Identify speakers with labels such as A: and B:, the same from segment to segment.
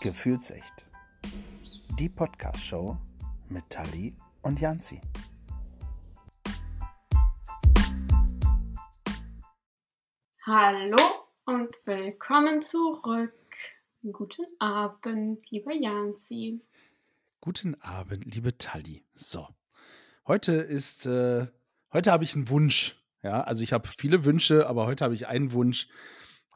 A: Gefühlsecht. Die Podcast-Show mit Tali und Janzi.
B: Hallo und willkommen zurück. Guten Abend, lieber Janzi.
A: Guten Abend, liebe Tali. So, heute ist, äh, heute habe ich einen Wunsch. Ja, also ich habe viele Wünsche, aber heute habe ich einen Wunsch.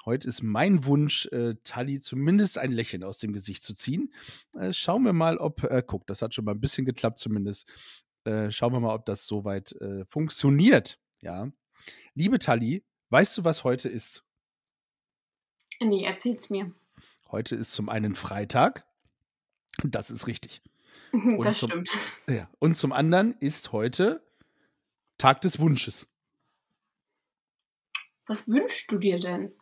A: Heute ist mein Wunsch, äh, Tali zumindest ein Lächeln aus dem Gesicht zu ziehen. Äh, schauen wir mal, ob, äh, guck, das hat schon mal ein bisschen geklappt zumindest. Äh, schauen wir mal, ob das soweit äh, funktioniert. Ja. Liebe Tali, weißt du, was heute ist?
B: Nee, erzähl's mir.
A: Heute ist zum einen Freitag. Das ist richtig.
B: das
A: zum,
B: stimmt.
A: Ja, und zum anderen ist heute Tag des Wunsches.
B: Was wünschst du dir denn?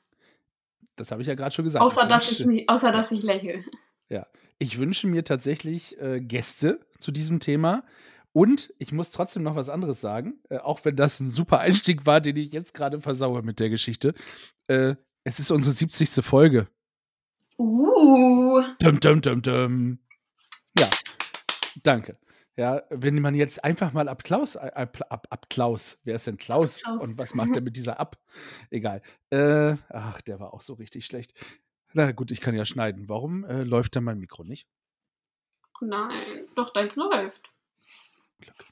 A: Das habe ich ja gerade schon gesagt.
B: Außer,
A: Ich
B: dass ich,
A: wünsche-
B: nicht, außer dass ich lächle.
A: Ja, ich wünsche mir tatsächlich äh, Gäste zu diesem Thema. Und ich muss trotzdem noch was anderes sagen, äh, auch wenn das ein super Einstieg war, den ich jetzt gerade versaue mit der Geschichte. Äh, es ist unsere 70. Folge.
B: Uh,
A: Dum, dum, dum, dum. Ja, danke. Ja, wenn man jetzt einfach mal äh, ab, ab, ab Klaus, wer ist denn Klaus?
B: Klaus.
A: Und was macht er mit dieser Ab? Egal. Äh, ach, der war auch so richtig schlecht. Na gut, ich kann ja schneiden. Warum äh, läuft da mein Mikro nicht?
B: nein, doch deins läuft.
A: Glück.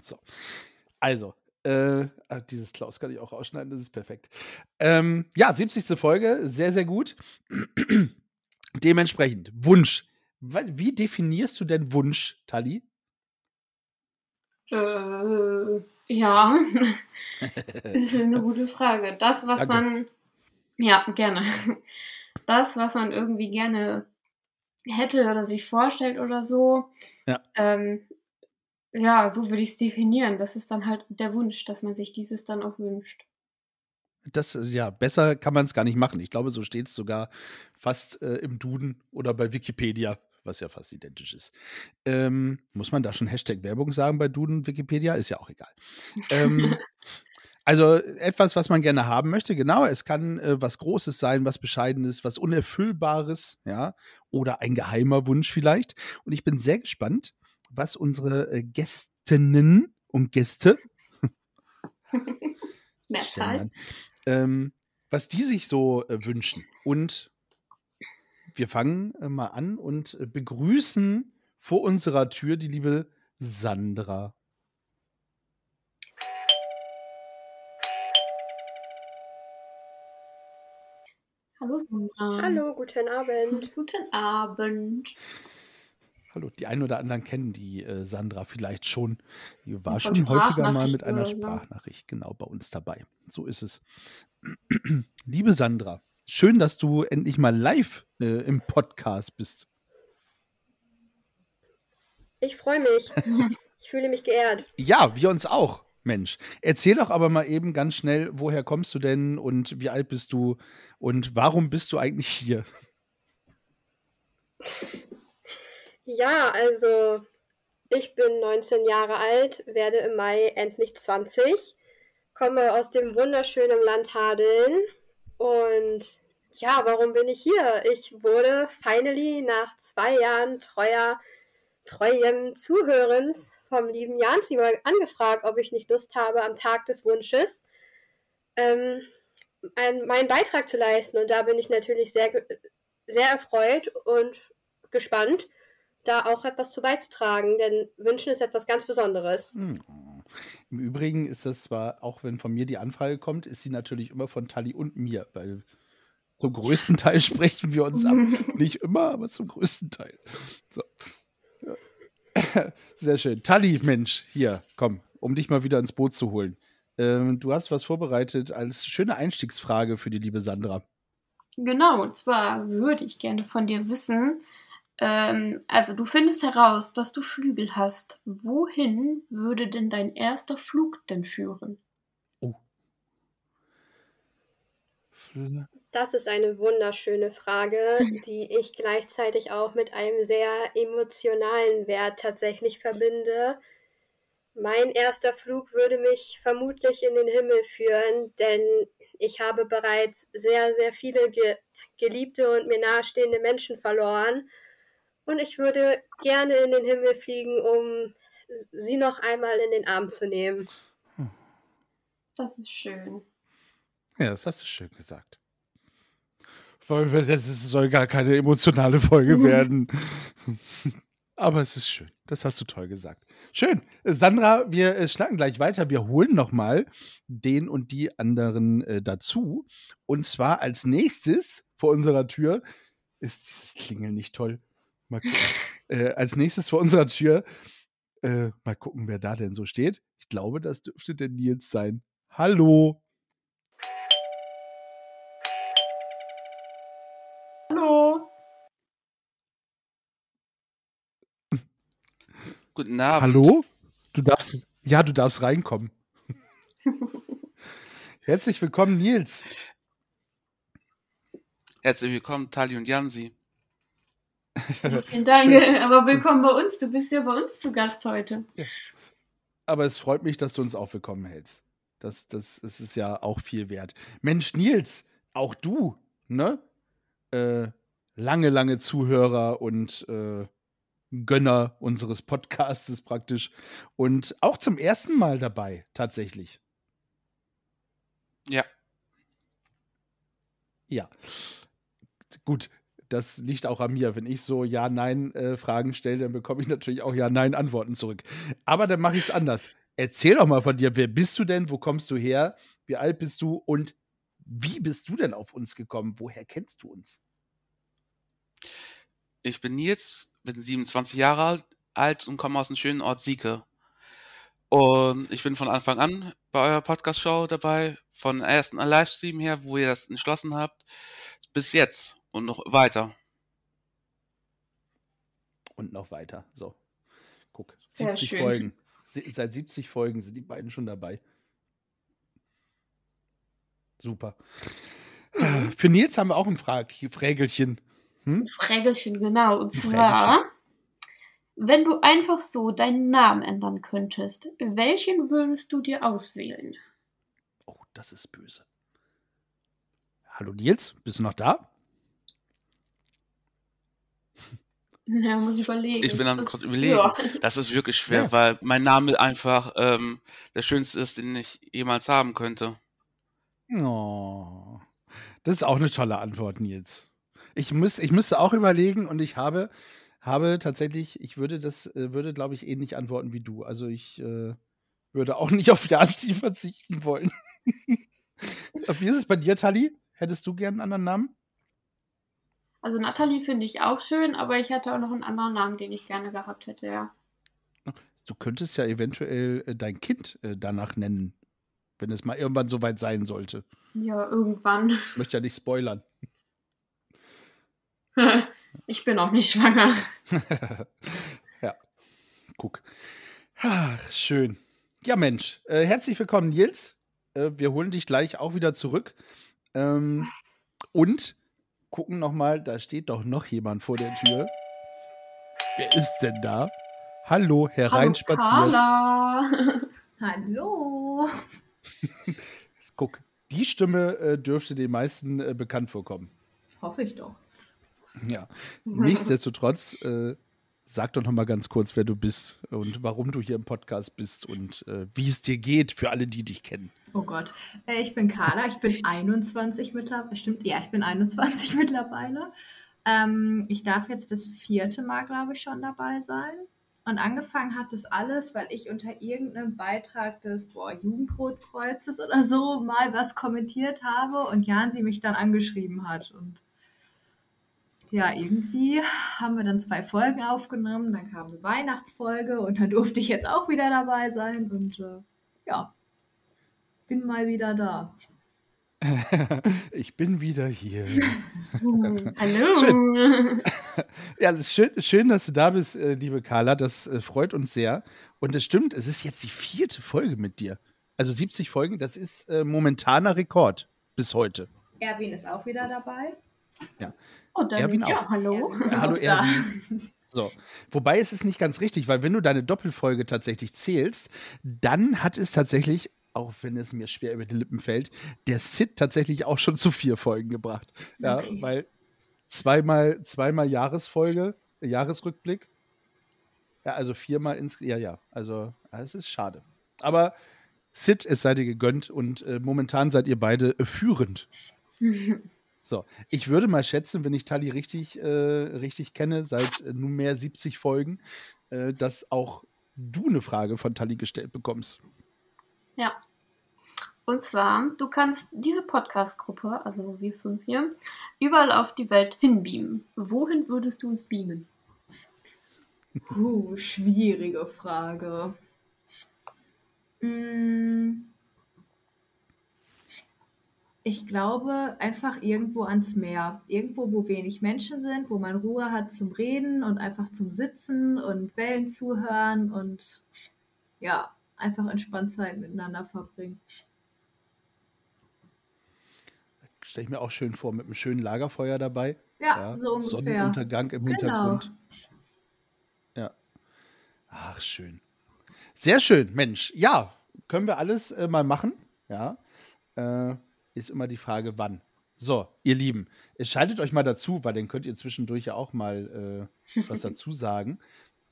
A: So. Also, äh, ah, dieses Klaus kann ich auch rausschneiden, das ist perfekt. Ähm, ja, 70. Folge, sehr, sehr gut. Dementsprechend, Wunsch. Wie definierst du denn Wunsch, Tali?
B: Äh, ja, das ist eine gute Frage. Das, was
A: Danke.
B: man, ja, gerne. Das, was man irgendwie gerne hätte oder sich vorstellt oder so.
A: Ja.
B: Ähm, ja, so würde ich es definieren. Das ist dann halt der Wunsch, dass man sich dieses dann auch wünscht.
A: Das, ist ja, besser kann man es gar nicht machen. Ich glaube, so steht es sogar fast äh, im Duden oder bei Wikipedia, was ja fast identisch ist. Ähm, muss man da schon Hashtag Werbung sagen bei Duden, Wikipedia? Ist ja auch egal. Ähm, also etwas, was man gerne haben möchte, genau. Es kann äh, was Großes sein, was Bescheidenes, was Unerfüllbares, ja, oder ein geheimer Wunsch vielleicht. Und ich bin sehr gespannt, was unsere äh, Gästinnen und Gäste
B: Mehrzahl.
A: Ähm, was die sich so äh, wünschen. Und wir fangen äh, mal an und äh, begrüßen vor unserer Tür die liebe Sandra.
B: Hallo Sandra.
C: Hallo, guten Abend.
B: Guten Abend.
A: Hallo, die einen oder anderen kennen die äh, Sandra vielleicht schon. Die war schon häufiger mal mit einer. Sprachnachricht genau bei uns dabei. So ist es. Liebe Sandra, schön, dass du endlich mal live äh, im Podcast bist.
C: Ich freue mich. Ich fühle mich geehrt.
A: Ja, wir uns auch, Mensch. Erzähl doch aber mal eben ganz schnell, woher kommst du denn und wie alt bist du und warum bist du eigentlich hier?
C: Ja, also ich bin 19 Jahre alt, werde im Mai endlich 20, komme aus dem wunderschönen Land Hadeln und ja, warum bin ich hier? Ich wurde finally nach zwei Jahren treuer, treuem Zuhörens vom lieben Janzi mal angefragt, ob ich nicht Lust habe, am Tag des Wunsches ähm, ein, meinen Beitrag zu leisten. Und da bin ich natürlich sehr, sehr erfreut und gespannt, da auch etwas zu beizutragen, denn Wünschen ist etwas ganz Besonderes.
A: Hm. Im Übrigen ist das zwar, auch wenn von mir die Anfrage kommt, ist sie natürlich immer von Tali und mir, weil zum größten Teil sprechen wir uns ab. Nicht immer, aber zum größten Teil. So. Sehr schön. Tali, Mensch, hier, komm, um dich mal wieder ins Boot zu holen. Ähm, du hast was vorbereitet als schöne Einstiegsfrage für die liebe Sandra.
B: Genau, und zwar würde ich gerne von dir wissen, ähm, also du findest heraus, dass du Flügel hast. Wohin würde denn dein erster Flug denn führen?
A: Flügel.
C: Das ist eine wunderschöne Frage, die ich gleichzeitig auch mit einem sehr emotionalen Wert tatsächlich verbinde. Mein erster Flug würde mich vermutlich in den Himmel führen, denn ich habe bereits sehr, sehr viele geliebte und mir nahestehende Menschen verloren. Und ich würde gerne in den Himmel fliegen, um sie noch einmal in den Arm zu nehmen.
B: Das ist schön.
A: Ja, das hast du schön gesagt. Das soll gar keine emotionale Folge werden. Aber es ist schön. Das hast du toll gesagt. Schön. Sandra, wir äh, schlagen gleich weiter. Wir holen noch mal den und die anderen äh, dazu. Und zwar als nächstes vor unserer Tür ist dieses Klingeln nicht toll. Mal äh, als nächstes vor unserer Tür äh, mal gucken, wer da denn so steht. Ich glaube, das dürfte der Nils sein. Hallo.
D: Guten Abend.
A: Hallo? Du darfst, ja, du darfst reinkommen. Herzlich willkommen, Nils.
D: Herzlich willkommen, Tali und Jansi.
B: Vielen Dank, Schön. aber willkommen bei uns. Du bist ja bei uns zu Gast heute. Ja.
A: Aber es freut mich, dass du uns auch willkommen hältst. Das, das, das ist ja auch viel wert. Mensch, Nils, auch du, ne? Äh, lange, lange Zuhörer und äh, Gönner unseres Podcastes praktisch. Und auch zum ersten Mal dabei, tatsächlich.
D: Ja.
A: Ja. Gut, das liegt auch an mir. Wenn ich so Ja-Nein-Fragen äh, stelle, dann bekomme ich natürlich auch Ja-Nein-Antworten zurück. Aber dann mache ich es anders. Erzähl doch mal von dir, wer bist du denn? Wo kommst du her? Wie alt bist du? Und wie bist du denn auf uns gekommen? Woher kennst du uns?
D: Ich bin Nils, bin 27 Jahre alt und komme aus dem schönen Ort Sieke. Und ich bin von Anfang an bei eurer Podcast-Show dabei, von ersten Livestream her, wo ihr das entschlossen habt, bis jetzt und noch weiter.
A: Und noch weiter. So. Guck. 70 Folgen. Seit 70 Folgen sind die beiden schon dabei. Super. Für Nils haben wir auch ein Frägelchen.
B: Hm? Frägelchen, genau. Und zwar, wenn du einfach so deinen Namen ändern könntest, welchen würdest du dir auswählen?
A: Oh, das ist böse. Hallo Nils, bist du noch da?
B: Ja, muss ich überlegen.
D: Ich bin dann gerade überlegen. Ja. Das ist wirklich schwer, ja. weil mein Name einfach ähm, der schönste ist, den ich jemals haben könnte.
A: Oh, das ist auch eine tolle Antwort, Nils. Ich, muss, ich müsste auch überlegen und ich habe, habe tatsächlich, ich würde das, äh, würde, glaube ich, ähnlich antworten wie du. Also ich äh, würde auch nicht auf Janzi verzichten wollen. wie ist es bei dir, Tali? Hättest du gern einen anderen Namen?
B: Also Natalie finde ich auch schön, aber ich hätte auch noch einen anderen Namen, den ich gerne gehabt hätte, ja.
A: Du könntest ja eventuell äh, dein Kind äh, danach nennen, wenn es mal irgendwann soweit sein sollte.
B: Ja, irgendwann.
A: Ich möchte ja nicht spoilern.
B: ich bin auch nicht schwanger.
A: ja, guck. Ach, schön. Ja, Mensch. Äh, herzlich willkommen, Nils. Äh, wir holen dich gleich auch wieder zurück. Ähm, und gucken nochmal, da steht doch noch jemand vor der Tür. Wer ist denn da? Hallo, hereinspaziert.
B: Carla.
E: Hallo.
A: Guck, die Stimme äh, dürfte den meisten äh, bekannt vorkommen.
E: Hoffe ich doch.
A: Ja. Nichtsdestotrotz, äh, sag doch noch mal ganz kurz, wer du bist und warum du hier im Podcast bist und äh, wie es dir geht für alle, die dich kennen.
E: Oh Gott. Äh, ich bin Carla, ich bin 21 mittlerweile. Stimmt, ja, ich bin 21 mittlerweile. Ähm, ich darf jetzt das vierte Mal, glaube ich, schon dabei sein. Und angefangen hat das alles, weil ich unter irgendeinem Beitrag des boah, Jugendrotkreuzes oder so mal was kommentiert habe und Jan sie mich dann angeschrieben hat. Und ja, irgendwie haben wir dann zwei Folgen aufgenommen, dann kam eine Weihnachtsfolge und dann durfte ich jetzt auch wieder dabei sein und äh, ja, bin mal wieder da.
A: ich bin wieder hier.
B: Hallo.
A: Schön. Ja, es ist schön, schön, dass du da bist, äh, liebe Carla. Das äh, freut uns sehr. Und es stimmt, es ist jetzt die vierte Folge mit dir. Also 70 Folgen, das ist äh, momentaner Rekord bis heute.
E: Erwin ist auch wieder dabei.
A: Ja.
B: Und dann,
A: Erwin
B: ja,
A: auch.
B: hallo.
A: Ja, hallo Erwin. So. Wobei es ist nicht ganz richtig, weil wenn du deine Doppelfolge tatsächlich zählst, dann hat es tatsächlich auch wenn es mir schwer über die Lippen fällt, der Sid tatsächlich auch schon zu vier Folgen gebracht. Ja,
E: Okay.
A: weil zweimal, zweimal Jahresfolge, Jahresrückblick. Ja, also viermal ins. Ja, ja. Also, es ist schade. Aber Sid, es sei dir gegönnt und äh, momentan seid ihr beide äh, führend. So, ich würde mal schätzen, wenn ich Tali richtig, äh, richtig kenne, seit äh, nunmehr 70 Folgen, äh, dass auch du eine Frage von Tali gestellt bekommst.
B: Ja. Und zwar, du kannst diese Podcast-Gruppe, also wir fünf hier, überall auf die Welt hinbeamen. Wohin würdest du uns beamen?
E: Uh, schwierige Frage. Mm. Ich glaube einfach irgendwo ans Meer. Irgendwo, wo wenig Menschen sind, wo man Ruhe hat zum Reden und einfach zum Sitzen und Wellen zuhören und ja, einfach entspannt Zeit miteinander verbringen.
A: Stelle ich mir auch schön vor, mit einem schönen Lagerfeuer dabei.
E: Ja, so ungefähr.
A: Sonnenuntergang im
E: Genau.
A: Hintergrund. Ja. Ach, schön. Sehr schön, Mensch. Ja, können wir alles äh, mal machen. Ja. Äh, ist immer die Frage, wann. So, ihr Lieben, schaltet euch mal dazu, weil dann könnt ihr zwischendurch ja auch mal äh, was dazu sagen.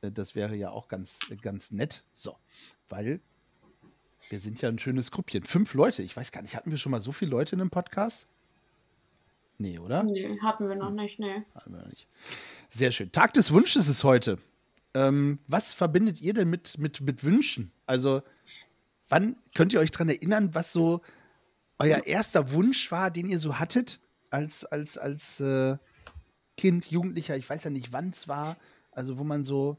A: Äh, das wäre ja auch ganz, ganz nett. So, weil wir sind ja ein schönes Gruppchen. Fünf Leute. Ich weiß gar nicht, hatten wir schon mal so viele Leute in einem Podcast? Nee, oder?
B: Nee, hatten wir noch nicht, nee.
A: Hatten wir noch nicht. Sehr schön. Tag des Wunsches ist heute. Ähm, was verbindet ihr denn mit, mit, mit Wünschen? Also, wann könnt ihr euch daran erinnern, was so euer erster Wunsch war, den ihr so hattet als, als, als äh, Kind, Jugendlicher? Ich weiß ja nicht, wann es war. Also, wo man so.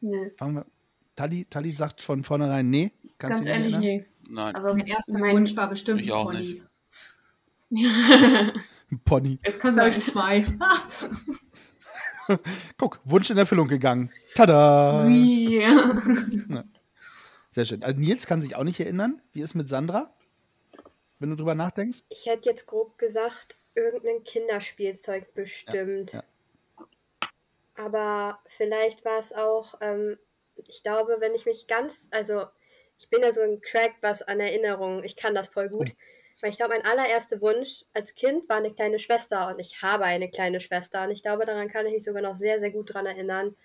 B: nee.
A: Fangen wir. Tali, Tali sagt von vornherein, nee. kannst
B: Ganz ehrlich,
A: erinnern?
B: nee.
D: Nein.
B: Aber
E: Mein erster
B: mein-
E: Wunsch war bestimmt
D: Ich
E: ein
D: auch
E: Pony.
D: nicht.
A: Ein Pony.
B: es kann sein.
E: ich zwei.
A: Guck, Wunsch in Erfüllung gegangen. Tada!
B: Wie?
A: Sehr schön. Also Nils kann sich auch nicht erinnern. Wie ist mit Sandra? Wenn du drüber nachdenkst?
C: Ich hätte jetzt grob gesagt, irgendein Kinderspielzeug bestimmt.
A: ja.
C: Aber vielleicht war es auch, ähm, ich glaube, wenn ich mich ganz, also ich bin ja so ein Crack, was an Erinnerungen, ich kann das voll gut. Weil ich glaube, mein allererster Wunsch als Kind war eine kleine Schwester und ich habe eine kleine Schwester und ich glaube, daran kann ich mich sogar noch sehr, sehr gut dran erinnern.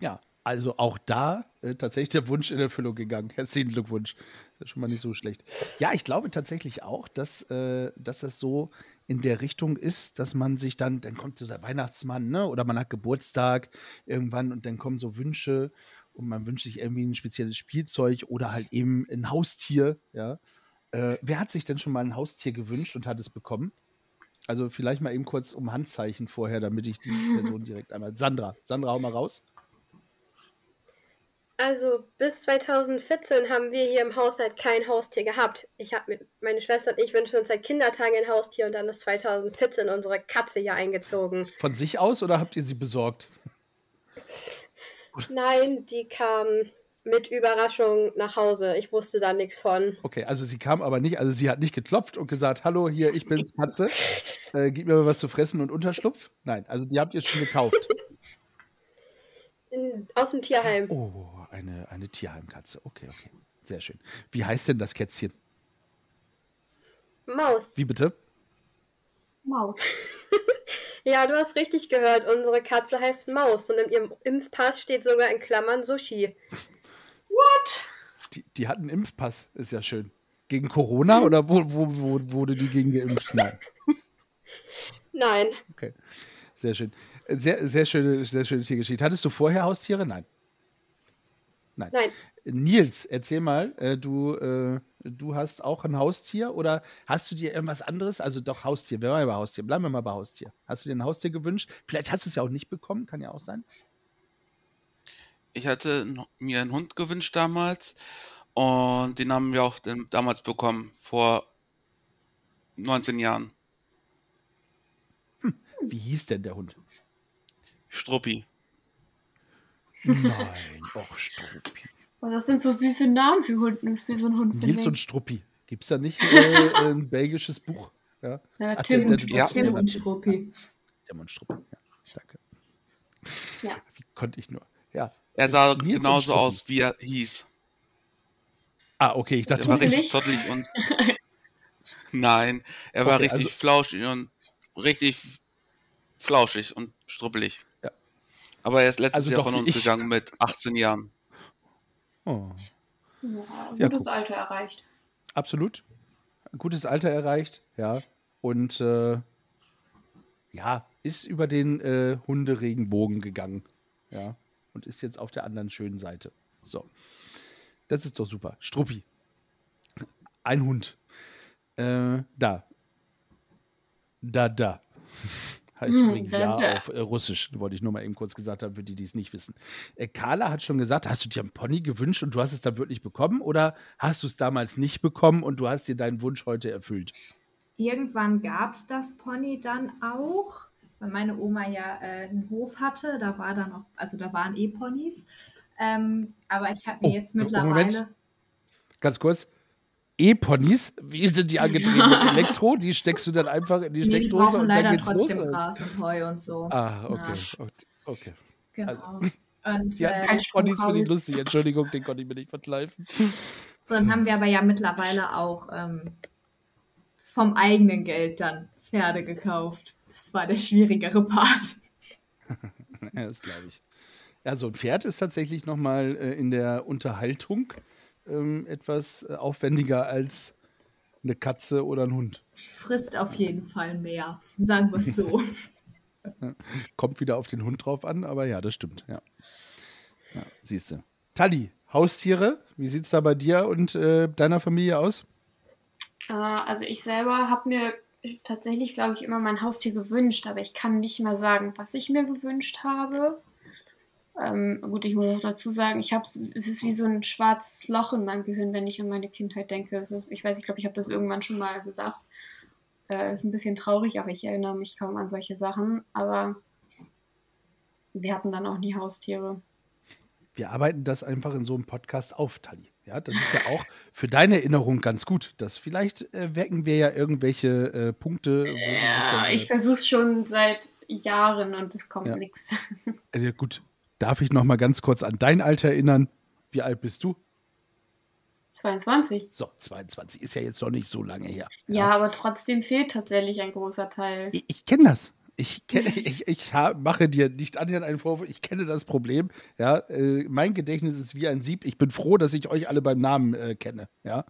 A: Ja, also auch da äh, tatsächlich der Wunsch in Erfüllung gegangen. Herzlichen Glückwunsch. Das ist schon mal nicht so schlecht. Ja, ich glaube tatsächlich auch, dass, äh, dass das so in der Richtung ist, dass man sich dann, dann kommt der Weihnachtsmann, ne? Oder man hat Geburtstag irgendwann und dann kommen so Wünsche und man wünscht sich irgendwie ein spezielles Spielzeug oder halt eben ein Haustier, ja. Äh, wer hat sich denn schon mal ein Haustier gewünscht und hat es bekommen? Also vielleicht mal eben kurz um Handzeichen vorher, damit ich die Person direkt einmal. Sandra, Sandra, hau mal raus.
C: Also bis 2014 haben wir hier im Haushalt kein Haustier gehabt. Ich habe meine Schwester und ich wünschen uns seit Kindertagen ein Haustier und dann ist 2014 unsere Katze hier eingezogen.
A: Von sich aus oder habt ihr sie besorgt?
C: Nein, die kam mit Überraschung nach Hause. Ich wusste da nichts von.
A: Okay, also sie kam aber nicht, also sie hat nicht geklopft und gesagt, hallo, hier, ich bin's, Katze, äh, gib mir mal was zu fressen und Unterschlupf. Nein, also die habt ihr schon gekauft.
C: In, aus dem Tierheim.
A: Oh, eine, eine Tierheimkatze. Okay, okay. Sehr schön. Wie heißt denn das Kätzchen?
C: Maus.
A: Wie bitte?
B: Maus.
C: Ja, du hast richtig gehört. Unsere Katze heißt Maus und in ihrem Impfpass steht sogar in Klammern Sushi.
B: What?
A: Die, die hat einen Impfpass, ist ja schön. Gegen Corona oder wo, wo, wo wurde die gegen geimpft? Nein.
C: Nein,
A: Okay. Sehr schön. Sehr, sehr schöne, sehr schöne Tiergeschichte. Hattest du vorher Haustiere? Nein.
C: Nein.
A: Nils, erzähl mal, äh, du, äh, du hast auch ein Haustier oder hast du dir irgendwas anderes? Also doch Haustier, wir waren ja bei Haustier, bleiben wir mal bei Haustier. Hast du dir ein Haustier gewünscht? Vielleicht hast du es ja auch nicht bekommen, kann ja auch sein.
D: Ich hatte mir einen Hund gewünscht damals und den haben wir auch damals bekommen, vor 19 Jahren.
A: Wie hieß denn der Hund?
D: Struppi.
A: Nein, och Struppi.
B: Oh, das sind so süße Namen für, Hunden, für so einen Hund.
A: Nils und. Struppi. Gibt es da nicht äh, ein belgisches Buch? Ja,
B: Ja,
A: Ach,
B: Tim
A: der-
B: und
A: der-
D: Ja.
E: Tim und Struppi.
A: der Mann Struppi. Ja, danke.
B: Ja.
A: Wie konnte ich nur? Ja,
D: Er sah
A: Nils und
D: genauso aus, wie er hieß.
A: Ah, okay, ich
D: Er
A: dachte,
D: war
B: Tuckelig?
D: richtig zottelig und. Nein, er war
A: Okay,
D: richtig
A: also-
D: flauschig und richtig flauschig und struppelig.
A: Ja.
D: Aber er ist letztes
A: Also
D: Jahr
A: doch
D: von uns
A: ich.
D: gegangen mit 18 Jahren.
A: oh,
B: Ja,
A: Ja,
B: gutes
A: guck.
B: Alter erreicht.
A: absolut. Gutes Alter erreicht, ja. Und äh, ja, ist über den äh, Hunderegenbogen gegangen. Ja. Und ist jetzt auf der anderen schönen Seite. So. Das ist doch super. Struppi. Ein Hund. Äh, da. Da, da. Heißt übrigens ja auf äh, Russisch, wollte ich nur mal eben kurz gesagt haben, für die, die es nicht wissen. Äh, Carla hat schon gesagt, hast du dir einen Pony gewünscht und du hast es dann wirklich bekommen oder hast du es damals nicht bekommen und du hast dir deinen Wunsch heute erfüllt?
E: Irgendwann gab es das Pony dann auch, weil meine Oma ja äh, einen Hof hatte. Da war dann auch, also da waren eh Ponys. Ähm, aber ich habe mir
A: Oh,
E: jetzt
A: Moment.
E: mittlerweile.
A: Ganz kurz. E-Ponys, wie sind die angetrieben? Mit Elektro? Die steckst du dann einfach in die
E: Nee, die
A: Steckdose
E: brauchen
A: und dann
E: leider
A: geht's
E: trotzdem
A: los?
E: Gras und Heu und so.
A: Ah, okay.
E: Ja.
A: okay.
E: Genau.
A: Die
E: Und
A: hatten
E: äh,
B: Kein
A: E-Ponys finde ich lustig. Entschuldigung, den konnte ich mir nicht verkleifen.
E: dann haben wir aber ja mittlerweile auch ähm, vom eigenen Geld dann Pferde gekauft. Das war der schwierigere Part.
A: Ja, das glaube ich. Ja, so ein Pferd ist tatsächlich nochmal äh, in der Unterhaltung ähm, etwas äh, aufwendiger als eine Katze oder ein Hund.
E: Frisst auf jeden Fall mehr, sagen wir es so.
A: Kommt wieder auf den Hund drauf an, aber ja, das stimmt. Ja. ja Siehst du. Tali, Haustiere, wie sieht es da bei dir und äh, deiner Familie aus?
B: Äh, also ich selber habe mir tatsächlich, glaube ich, immer mein Haustier gewünscht, aber ich kann nicht mehr sagen, was ich mir gewünscht habe. Ähm, gut, ich muss dazu sagen, ich habe, es ist wie so ein schwarzes Loch in meinem Gehirn, wenn ich an meine Kindheit denke. Es ist, ich weiß, ich glaube, ich habe das irgendwann schon mal gesagt. Äh, ist ein bisschen traurig, aber ich erinnere mich kaum an solche Sachen. Aber wir hatten dann auch nie Haustiere.
A: Wir arbeiten das einfach in so einem Podcast auf, Tali. Ja, das ist ja auch für deine Erinnerung ganz gut. Das vielleicht äh, wecken wir ja irgendwelche äh, Punkte.
B: Ja,
A: dann, äh,
B: ich versuche es schon seit Jahren und es kommt
A: Ja.
B: nichts.
A: äh, gut, darf ich noch mal ganz kurz an dein Alter erinnern? Wie alt bist du?
B: 22.
A: So, 22 ist ja jetzt noch nicht so lange her.
B: Ja, aber trotzdem fehlt tatsächlich ein großer Teil.
A: Ich, ich kenne das. Ich, kenn, ich, ich mache dir nicht annähernd einen Vorwurf. Ich kenne das Problem. Ja, äh, mein Gedächtnis ist wie ein Sieb. Ich bin froh, dass ich euch alle beim Namen äh, kenne. Ja.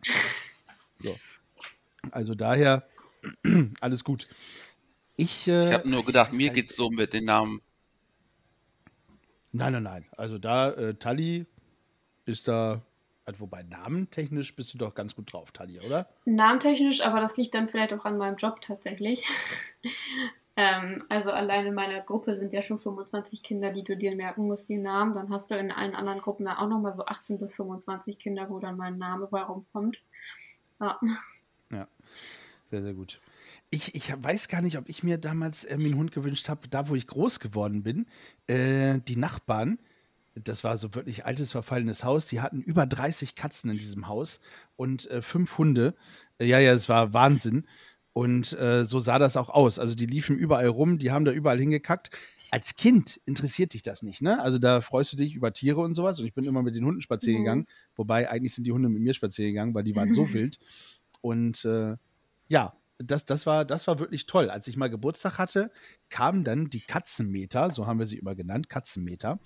A: So. Also daher alles gut. Ich, äh,
D: Ich habe nur gedacht, mir
A: nicht.
D: geht's so mit den Namen.
A: Nein, nein, nein. Also da, äh, Tali ist da, also wobei namentechnisch bist du doch ganz gut drauf, Tali, oder?
B: Namentechnisch, aber das liegt dann vielleicht auch an meinem Job tatsächlich. ähm, also allein in meiner Gruppe sind ja schon 25 Kinder, die du dir merken musst, die Namen. Dann hast du in allen anderen Gruppen dann auch nochmal so 18 bis 25 Kinder, wo dann mein Name bei rumkommt. Ja.
A: Sehr, sehr gut. Ich, ich weiß gar nicht, ob ich mir damals äh, mir einen Hund gewünscht habe, da wo ich groß geworden bin. Äh, die Nachbarn, das war so wirklich altes, verfallenes Haus, die hatten über 30 Katzen in diesem Haus und äh, fünf Hunde. Äh, ja, ja, es war Wahnsinn. Und äh, so sah das auch aus. Also die liefen überall rum, die haben da überall hingekackt. Als Kind interessiert dich das nicht, ne? Also da freust du dich über Tiere und sowas. Und ich bin immer mit den Hunden spazieren
B: Mhm.
A: gegangen. Wobei eigentlich sind die Hunde mit mir spazieren gegangen, weil die waren so wild. Und äh, ja, das, das, war, das war wirklich toll. Als ich mal Geburtstag hatte, kamen dann die Katzenmeter, so haben wir sie immer genannt, Katzenmeter.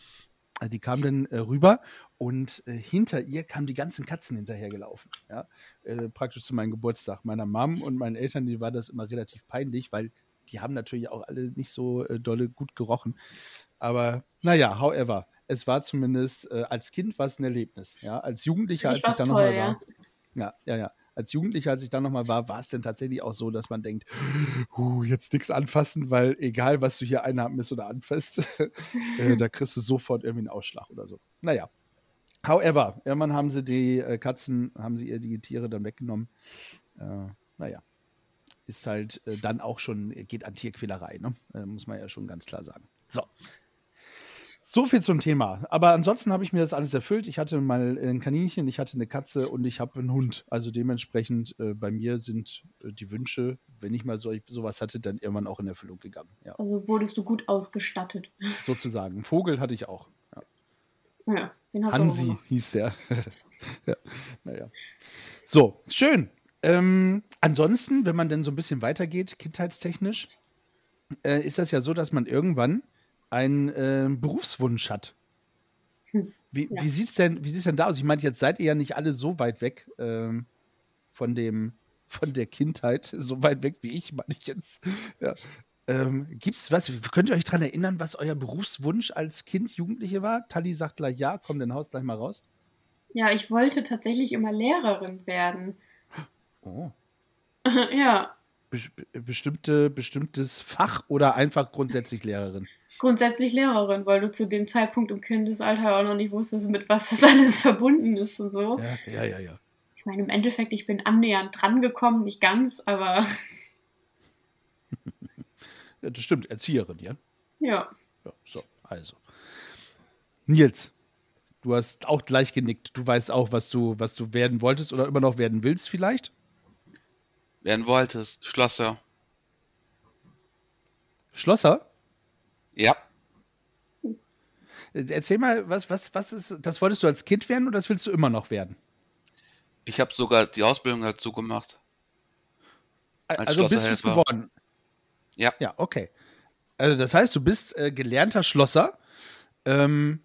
A: Äh, Die kamen dann äh, rüber und äh, hinter ihr kamen die ganzen Katzen hinterhergelaufen. Ja? Äh, praktisch zu meinem Geburtstag. Meiner Mom und meinen Eltern, die war das immer relativ peinlich, weil die haben natürlich auch alle nicht so äh, dolle gut gerochen. Aber naja, however, es war zumindest, äh, als Kind war es ein Erlebnis. Ja? Als Jugendlicher, als
B: Ich
A: ich
B: war's
A: dann
B: toll,
A: nochmal
B: ja.
A: war. Ja, ja, ja. Als Jugendlicher, als ich dann nochmal war, war es denn tatsächlich auch so, dass man denkt, jetzt nichts anfassen, weil egal, was du hier einatmest oder anfasst, äh, da kriegst du sofort irgendwie einen Ausschlag oder so. Naja. However, irgendwann haben sie die äh, Katzen, haben sie ihr die Tiere dann weggenommen. Äh, naja. Ist halt äh, dann auch schon, geht an Tierquälerei, ne? Muss man ja schon ganz klar sagen. So. So viel zum Thema. Aber ansonsten habe ich mir das alles erfüllt. Ich hatte mal ein Kaninchen, ich hatte eine Katze und ich habe einen Hund. Also dementsprechend äh, bei mir sind äh, die Wünsche, wenn ich mal so, sowas hatte, dann irgendwann auch in Erfüllung gegangen. Ja,
B: Also wurdest du gut ausgestattet.
A: sozusagen. Einen Vogel hatte ich auch. Ja.
B: Ja, den hast
A: Hansi
B: du auch
A: hieß der. ja, naja. So, schön. Ähm, ansonsten, wenn man dann so ein bisschen weitergeht, kindheitstechnisch, äh, ist das ja so, dass man irgendwann einen äh, Berufswunsch hat.
B: Hm,
A: Wie,
B: ja.
A: wie sieht es denn, wie sieht's denn da aus? Ich meine, jetzt seid ihr ja nicht alle so weit weg ähm, von dem, von der Kindheit, so weit weg wie ich, meine ich jetzt. Ja. Ähm, gibt's was? Könnt ihr euch daran erinnern, was euer Berufswunsch als Kind, Jugendliche war? Tali sagt gleich ja, komm, dann haust gleich mal raus.
B: Ja, ich wollte tatsächlich immer Lehrerin werden.
A: Oh.
B: ja,
A: Be be- bestimmte, bestimmtes Fach oder einfach grundsätzlich Lehrerin?
B: grundsätzlich Lehrerin, weil du zu dem Zeitpunkt im Kindesalter auch noch nicht wusstest, mit was das alles verbunden ist und so.
A: Ja, ja, ja, ja.
B: Ich meine, im Endeffekt, ich bin annähernd dran gekommen, nicht ganz, aber
A: Ja, Das stimmt, Erzieherin, ja.
B: ja.
A: Ja, so, also. Nils, du hast auch gleich genickt. Du weißt auch, was du, was du werden wolltest oder immer noch werden willst, vielleicht?
D: Werden wolltest, Schlosser.
A: Schlosser?
D: Ja.
A: Äh, Erzähl mal, was, was, was ist, das wolltest du als Kind werden oder das willst du immer noch werden?
D: Ich habe sogar die Ausbildung dazu gemacht. Als
A: also bist du es geworden?
D: Ja.
A: Ja, okay. Also das heißt, du bist äh, gelernter Schlosser. Ähm,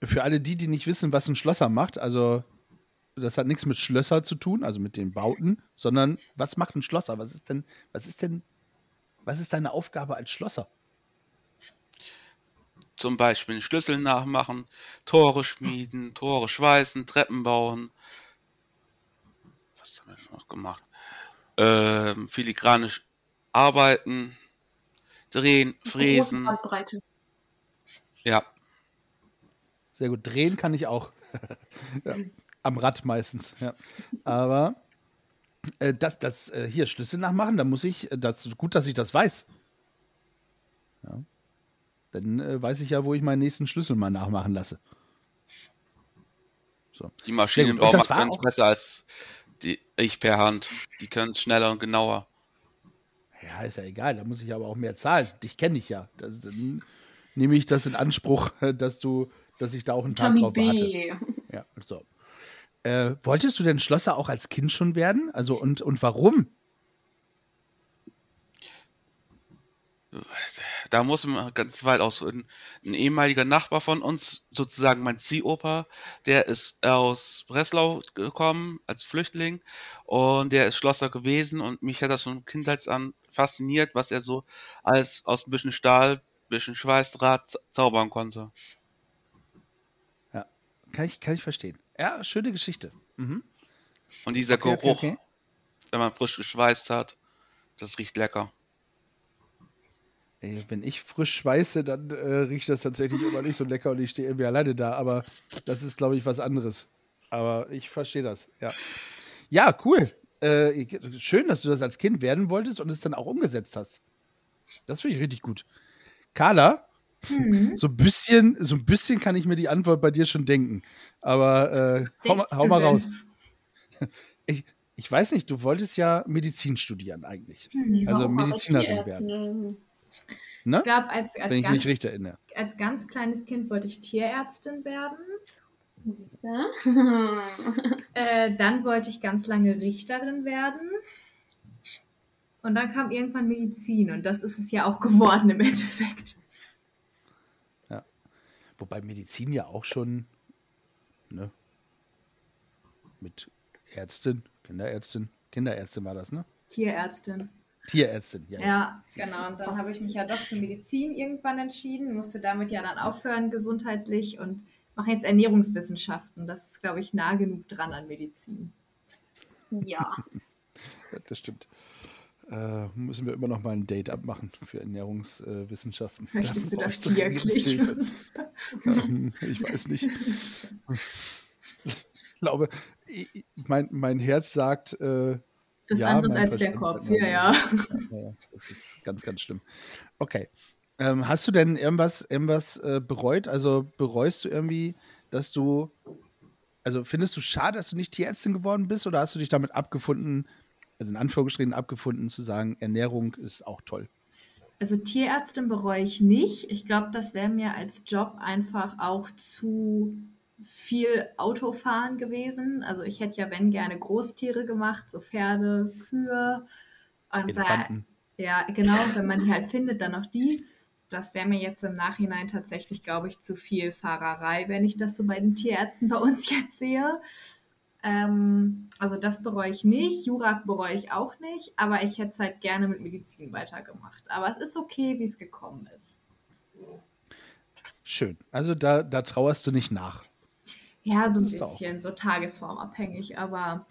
A: für alle die, die nicht wissen, was ein Schlosser macht, also das hat nichts mit Schlösser zu tun, also mit den Bauten, sondern was macht ein Schlosser? Was ist denn, was ist denn, was ist deine Aufgabe als Schlosser?
D: Zum Beispiel Schlüssel nachmachen, Tore schmieden, Tore schweißen, Treppen bauen. Was haben wir noch gemacht? Ähm, filigranisch arbeiten, drehen, fräsen. Ja,
A: Sehr gut. Drehen kann ich auch. ja. Am Rad meistens. Ja. Aber äh, das, das äh, hier Schlüssel nachmachen, da muss ich, äh, das gut, dass ich das weiß. Ja. Dann äh, weiß ich ja, wo ich meinen nächsten Schlüssel mal nachmachen lasse. So.
D: die Maschinenbau macht ganz besser als die ich per Hand. Die können es schneller und genauer.
A: Ja, ist ja egal, da muss ich aber auch mehr zahlen. Dich kenne ich ja. Das, dann nehme ich das in Anspruch, dass du, dass ich da auch einen Tag
B: Tommy
A: drauf warte.
B: B.
A: Ja, so. Äh, wolltest du denn Schlosser auch als Kind schon werden? Also und, und warum?
D: Da muss man ganz weit ausholen. Ein ehemaliger Nachbar von uns, sozusagen mein Ziehoper, der ist aus Breslau gekommen als Flüchtling und der ist Schlosser gewesen und mich hat das von Kindheit an fasziniert, was er so als aus ein bisschen Stahl, bisschen Schweißdraht za- zaubern konnte.
A: Kann ich, kann ich verstehen. Ja, schöne Geschichte. Mhm.
D: Und dieser
A: Okay, okay,
D: Geruch,
A: okay.
D: wenn man frisch geschweißt hat, das riecht lecker.
A: Ey, wenn ich frisch schweiße, dann äh, riecht das tatsächlich immer nicht so lecker und ich stehe irgendwie alleine da. Aber das ist, glaube ich, was anderes. Aber ich verstehe das, ja. Ja, cool. Äh, schön, dass du das als Kind werden wolltest und es dann auch umgesetzt hast. Das finde ich richtig gut. Carla,
E: Hm.
A: so ein bisschen, so ein bisschen kann ich mir die Antwort bei dir schon denken. Aber äh, hau, mal- hau mal raus. Ich, ich weiß nicht, du wolltest ja Medizin studieren eigentlich.
E: Hm.
A: Also Medizinerin
B: Tierärztin?
A: Ne?
E: Ich glaube, als, als,
A: Wenn ich mich
E: ganz,
A: richtig erinnere.
E: als ganz kleines Kind wollte ich Tierärztin werden. Äh, dann wollte ich ganz lange Richterin werden. Und dann kam irgendwann Medizin und das ist es ja auch geworden im Endeffekt.
A: Wobei Medizin ja auch schon ne, mit Ärztin, Kinderärztin, Kinderärztin war das, ne?
E: Tierärztin.
A: Tierärztin, ja.
E: Ja, genau. Und dann habe ich mich ja doch für Medizin irgendwann entschieden, musste damit ja dann aufhören gesundheitlich und mache jetzt Ernährungswissenschaften. Das ist, glaube ich, nah genug dran an Medizin.
B: ja.
A: Ja, das stimmt. Äh, müssen wir immer noch mal ein Date abmachen für Ernährungswissenschaften.
E: Möchtest du
A: Da
E: das wirklich?
A: Ähm, ich weiß nicht. Ich glaube, ich- mein, mein Herz sagt, äh,
E: Das
A: Ja,
E: anderes
A: mein
E: als der Kopf. ja.
A: Ja, ja, das ist ganz, ganz schlimm. Okay. Ähm, hast du denn irgendwas, irgendwas äh, bereut? Also bereust du irgendwie, dass du, also findest du schade, dass du nicht Tierärztin geworden bist oder hast du dich damit abgefunden, also in Anführungsstrichen abgefunden, zu sagen, Ernährung ist auch toll?
E: Also Tierärztin bereue ich nicht. Ich glaube, das wäre mir als Job einfach auch zu viel Autofahren gewesen. Also ich hätte ja, wenn gerne Großtiere gemacht, so Pferde, Kühe. Und da, ja, genau, wenn man die halt findet, dann auch die. Das wäre mir jetzt im Nachhinein tatsächlich, glaube ich, zu viel Fahrerei, wenn ich das so bei den Tierärzten bei uns jetzt sehe. Ähm, also das bereue ich nicht. Jura bereue ich auch nicht, aber ich hätte es halt gerne mit Medizin weitergemacht. Aber es ist okay, wie es gekommen ist.
A: Schön. Also da, da trauerst du nicht nach.
E: Ja, so ein bisschen, so tagesformabhängig, aber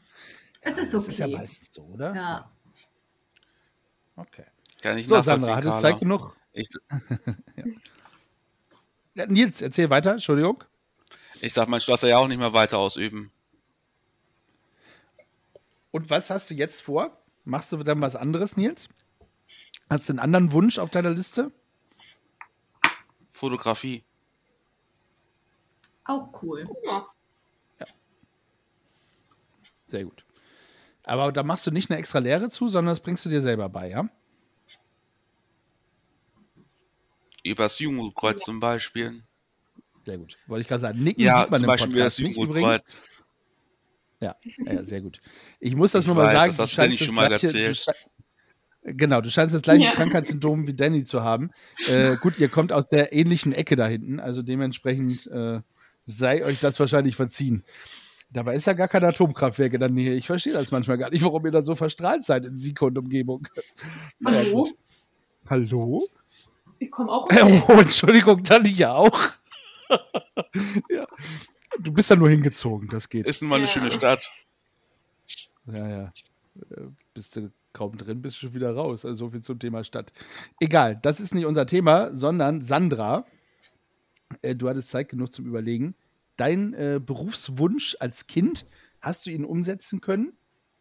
E: es ist okay. Das ist ja
A: meistens so, oder?
E: Ja.
A: Okay.
D: Kann ich
A: so, Sandra, hat es Zeit genug? Ich, ja. ja, Nils, erzähl weiter, Entschuldigung.
D: Ich darf mein Schlosser ja auch nicht mehr weiter ausüben.
A: Und was hast du jetzt vor? Machst du dann was anderes, Nils? Hast du einen anderen Wunsch auf deiner Liste?
D: Fotografie.
E: Auch cool. Ja. ja.
A: Sehr gut. Aber da machst du nicht eine extra Lehre zu, sondern das bringst du dir selber bei, ja?
D: Übers Jugendkreuz ja. zum Beispiel.
A: Sehr gut. Wollte ich gerade sagen. Nicken
D: ja,
A: sieht man
D: zum Beispiel das Jugendkreuz.
A: Ja, ja, sehr gut. Ich muss das ich nur mal sagen.
D: Das hast du Danny schon mal gleiche, erzählt.
A: Du, genau, du scheinst das gleiche ja. Krankheitssymptom wie Danny zu haben. Äh, gut, ihr kommt aus der ähnlichen Ecke da hinten, also dementsprechend äh, sei euch das wahrscheinlich verziehen. Dabei ist ja gar kein Atomkraftwerk in der Nähe. Ich verstehe das manchmal gar nicht, warum ihr da so verstrahlt seid in Sieko und Umgebung.
B: Hallo? Ja,
A: Hallo?
B: Ich komme auch.
A: Oh, Entschuldigung, Danny ja auch. ja. Du bist ja nur hingezogen, das geht.
D: Ist nun mal eine ja. schöne Stadt.
A: Ja, ja. Äh, bist du kaum drin, bist du schon wieder raus. Also so viel zum Thema Stadt. Egal, das ist nicht unser Thema, sondern Sandra. Äh, du hattest Zeit genug zum Überlegen. Dein äh, Berufswunsch als Kind, hast du ihn umsetzen können?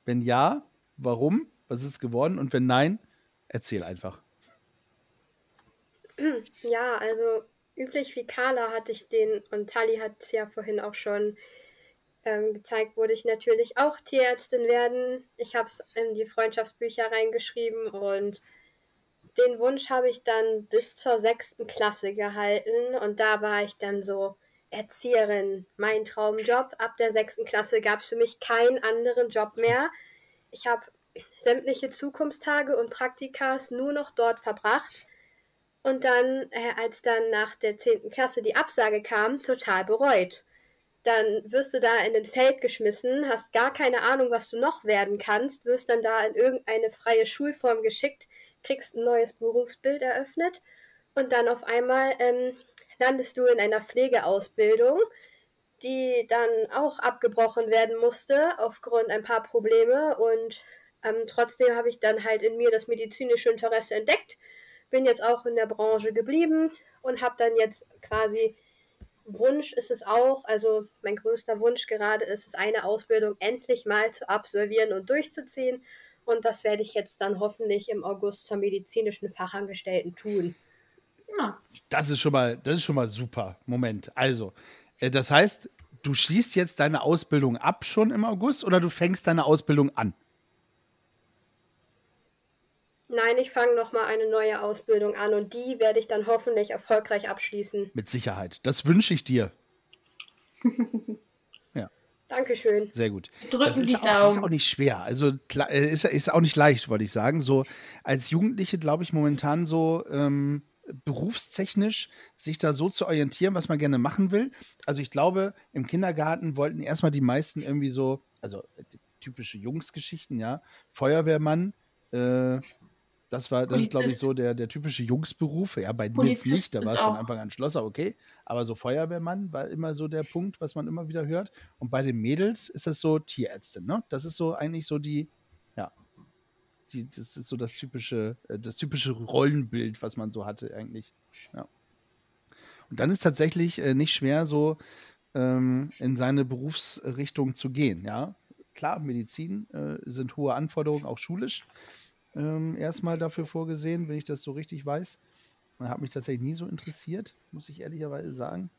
A: Wenn ja, warum? Was ist geworden? Und wenn nein, erzähl einfach.
C: Ja, also üblich wie Carla hatte ich den, und Tali hat es ja vorhin auch schon ähm, gezeigt, wurde ich natürlich auch Tierärztin werden. Ich habe es in die Freundschaftsbücher reingeschrieben und den Wunsch habe ich dann bis zur sechsten Klasse gehalten und da war ich dann so Erzieherin, mein Traumjob. Ab der sechsten Klasse gab es für mich keinen anderen Job mehr. Ich habe sämtliche Zukunftstage und Praktikas nur noch dort verbracht und dann, äh, als dann nach der 10. Klasse die Absage kam, total bereut. Dann wirst du da in den Feld geschmissen, hast gar keine Ahnung, was du noch werden kannst, wirst dann da in irgendeine freie Schulform geschickt, kriegst ein neues Berufsbild eröffnet und dann auf einmal ähm, landest du in einer Pflegeausbildung, die dann auch abgebrochen werden musste aufgrund ein paar Probleme und ähm, trotzdem habe ich dann halt in mir das medizinische Interesse entdeckt bin jetzt auch in der Branche geblieben und habe dann jetzt quasi Wunsch ist es auch, also mein größter Wunsch gerade ist es, eine Ausbildung endlich mal zu absolvieren und durchzuziehen. Und das werde ich jetzt dann hoffentlich im August zur medizinischen Fachangestellten tun.
A: Ja. Das ist schon mal, das ist schon mal super. Moment. Also, äh, das heißt, du schließt jetzt deine Ausbildung ab schon im August oder du fängst deine Ausbildung an?
C: Nein, ich fange nochmal eine neue Ausbildung an und die werde ich dann hoffentlich erfolgreich abschließen.
A: Mit Sicherheit. Das wünsche ich dir.
C: ja. Dankeschön.
A: Sehr gut.
B: Drücken das
A: ist,
B: die
A: auch, das ist auch nicht schwer. Also äh, ist, ist auch nicht leicht, wollte ich sagen. So als Jugendliche glaube ich momentan so ähm, berufstechnisch sich da so zu orientieren, was man gerne machen will. Also ich glaube, im Kindergarten wollten erstmal die meisten irgendwie so, also äh, typische Jungsgeschichten, ja, Feuerwehrmann, äh, das war, das ist, glaube ich, so der, der typische Jungsberuf. Ja, bei Nils nicht, da war es von Anfang an Schlosser, okay. Aber so Feuerwehrmann war immer so der Punkt, was man immer wieder hört. Und bei den Mädels ist das so Tierärztin, ne? Das ist so eigentlich so die, ja, die, das ist so das typische, äh, das typische Rollenbild, was man so hatte, eigentlich. Ja. Und dann ist tatsächlich äh, nicht schwer, so ähm, in seine Berufsrichtung zu gehen, ja. Klar, Medizin äh, sind hohe Anforderungen, auch schulisch ähm, erstmal dafür vorgesehen, wenn ich das so richtig weiß. Hat mich tatsächlich nie so interessiert, muss ich ehrlicherweise sagen.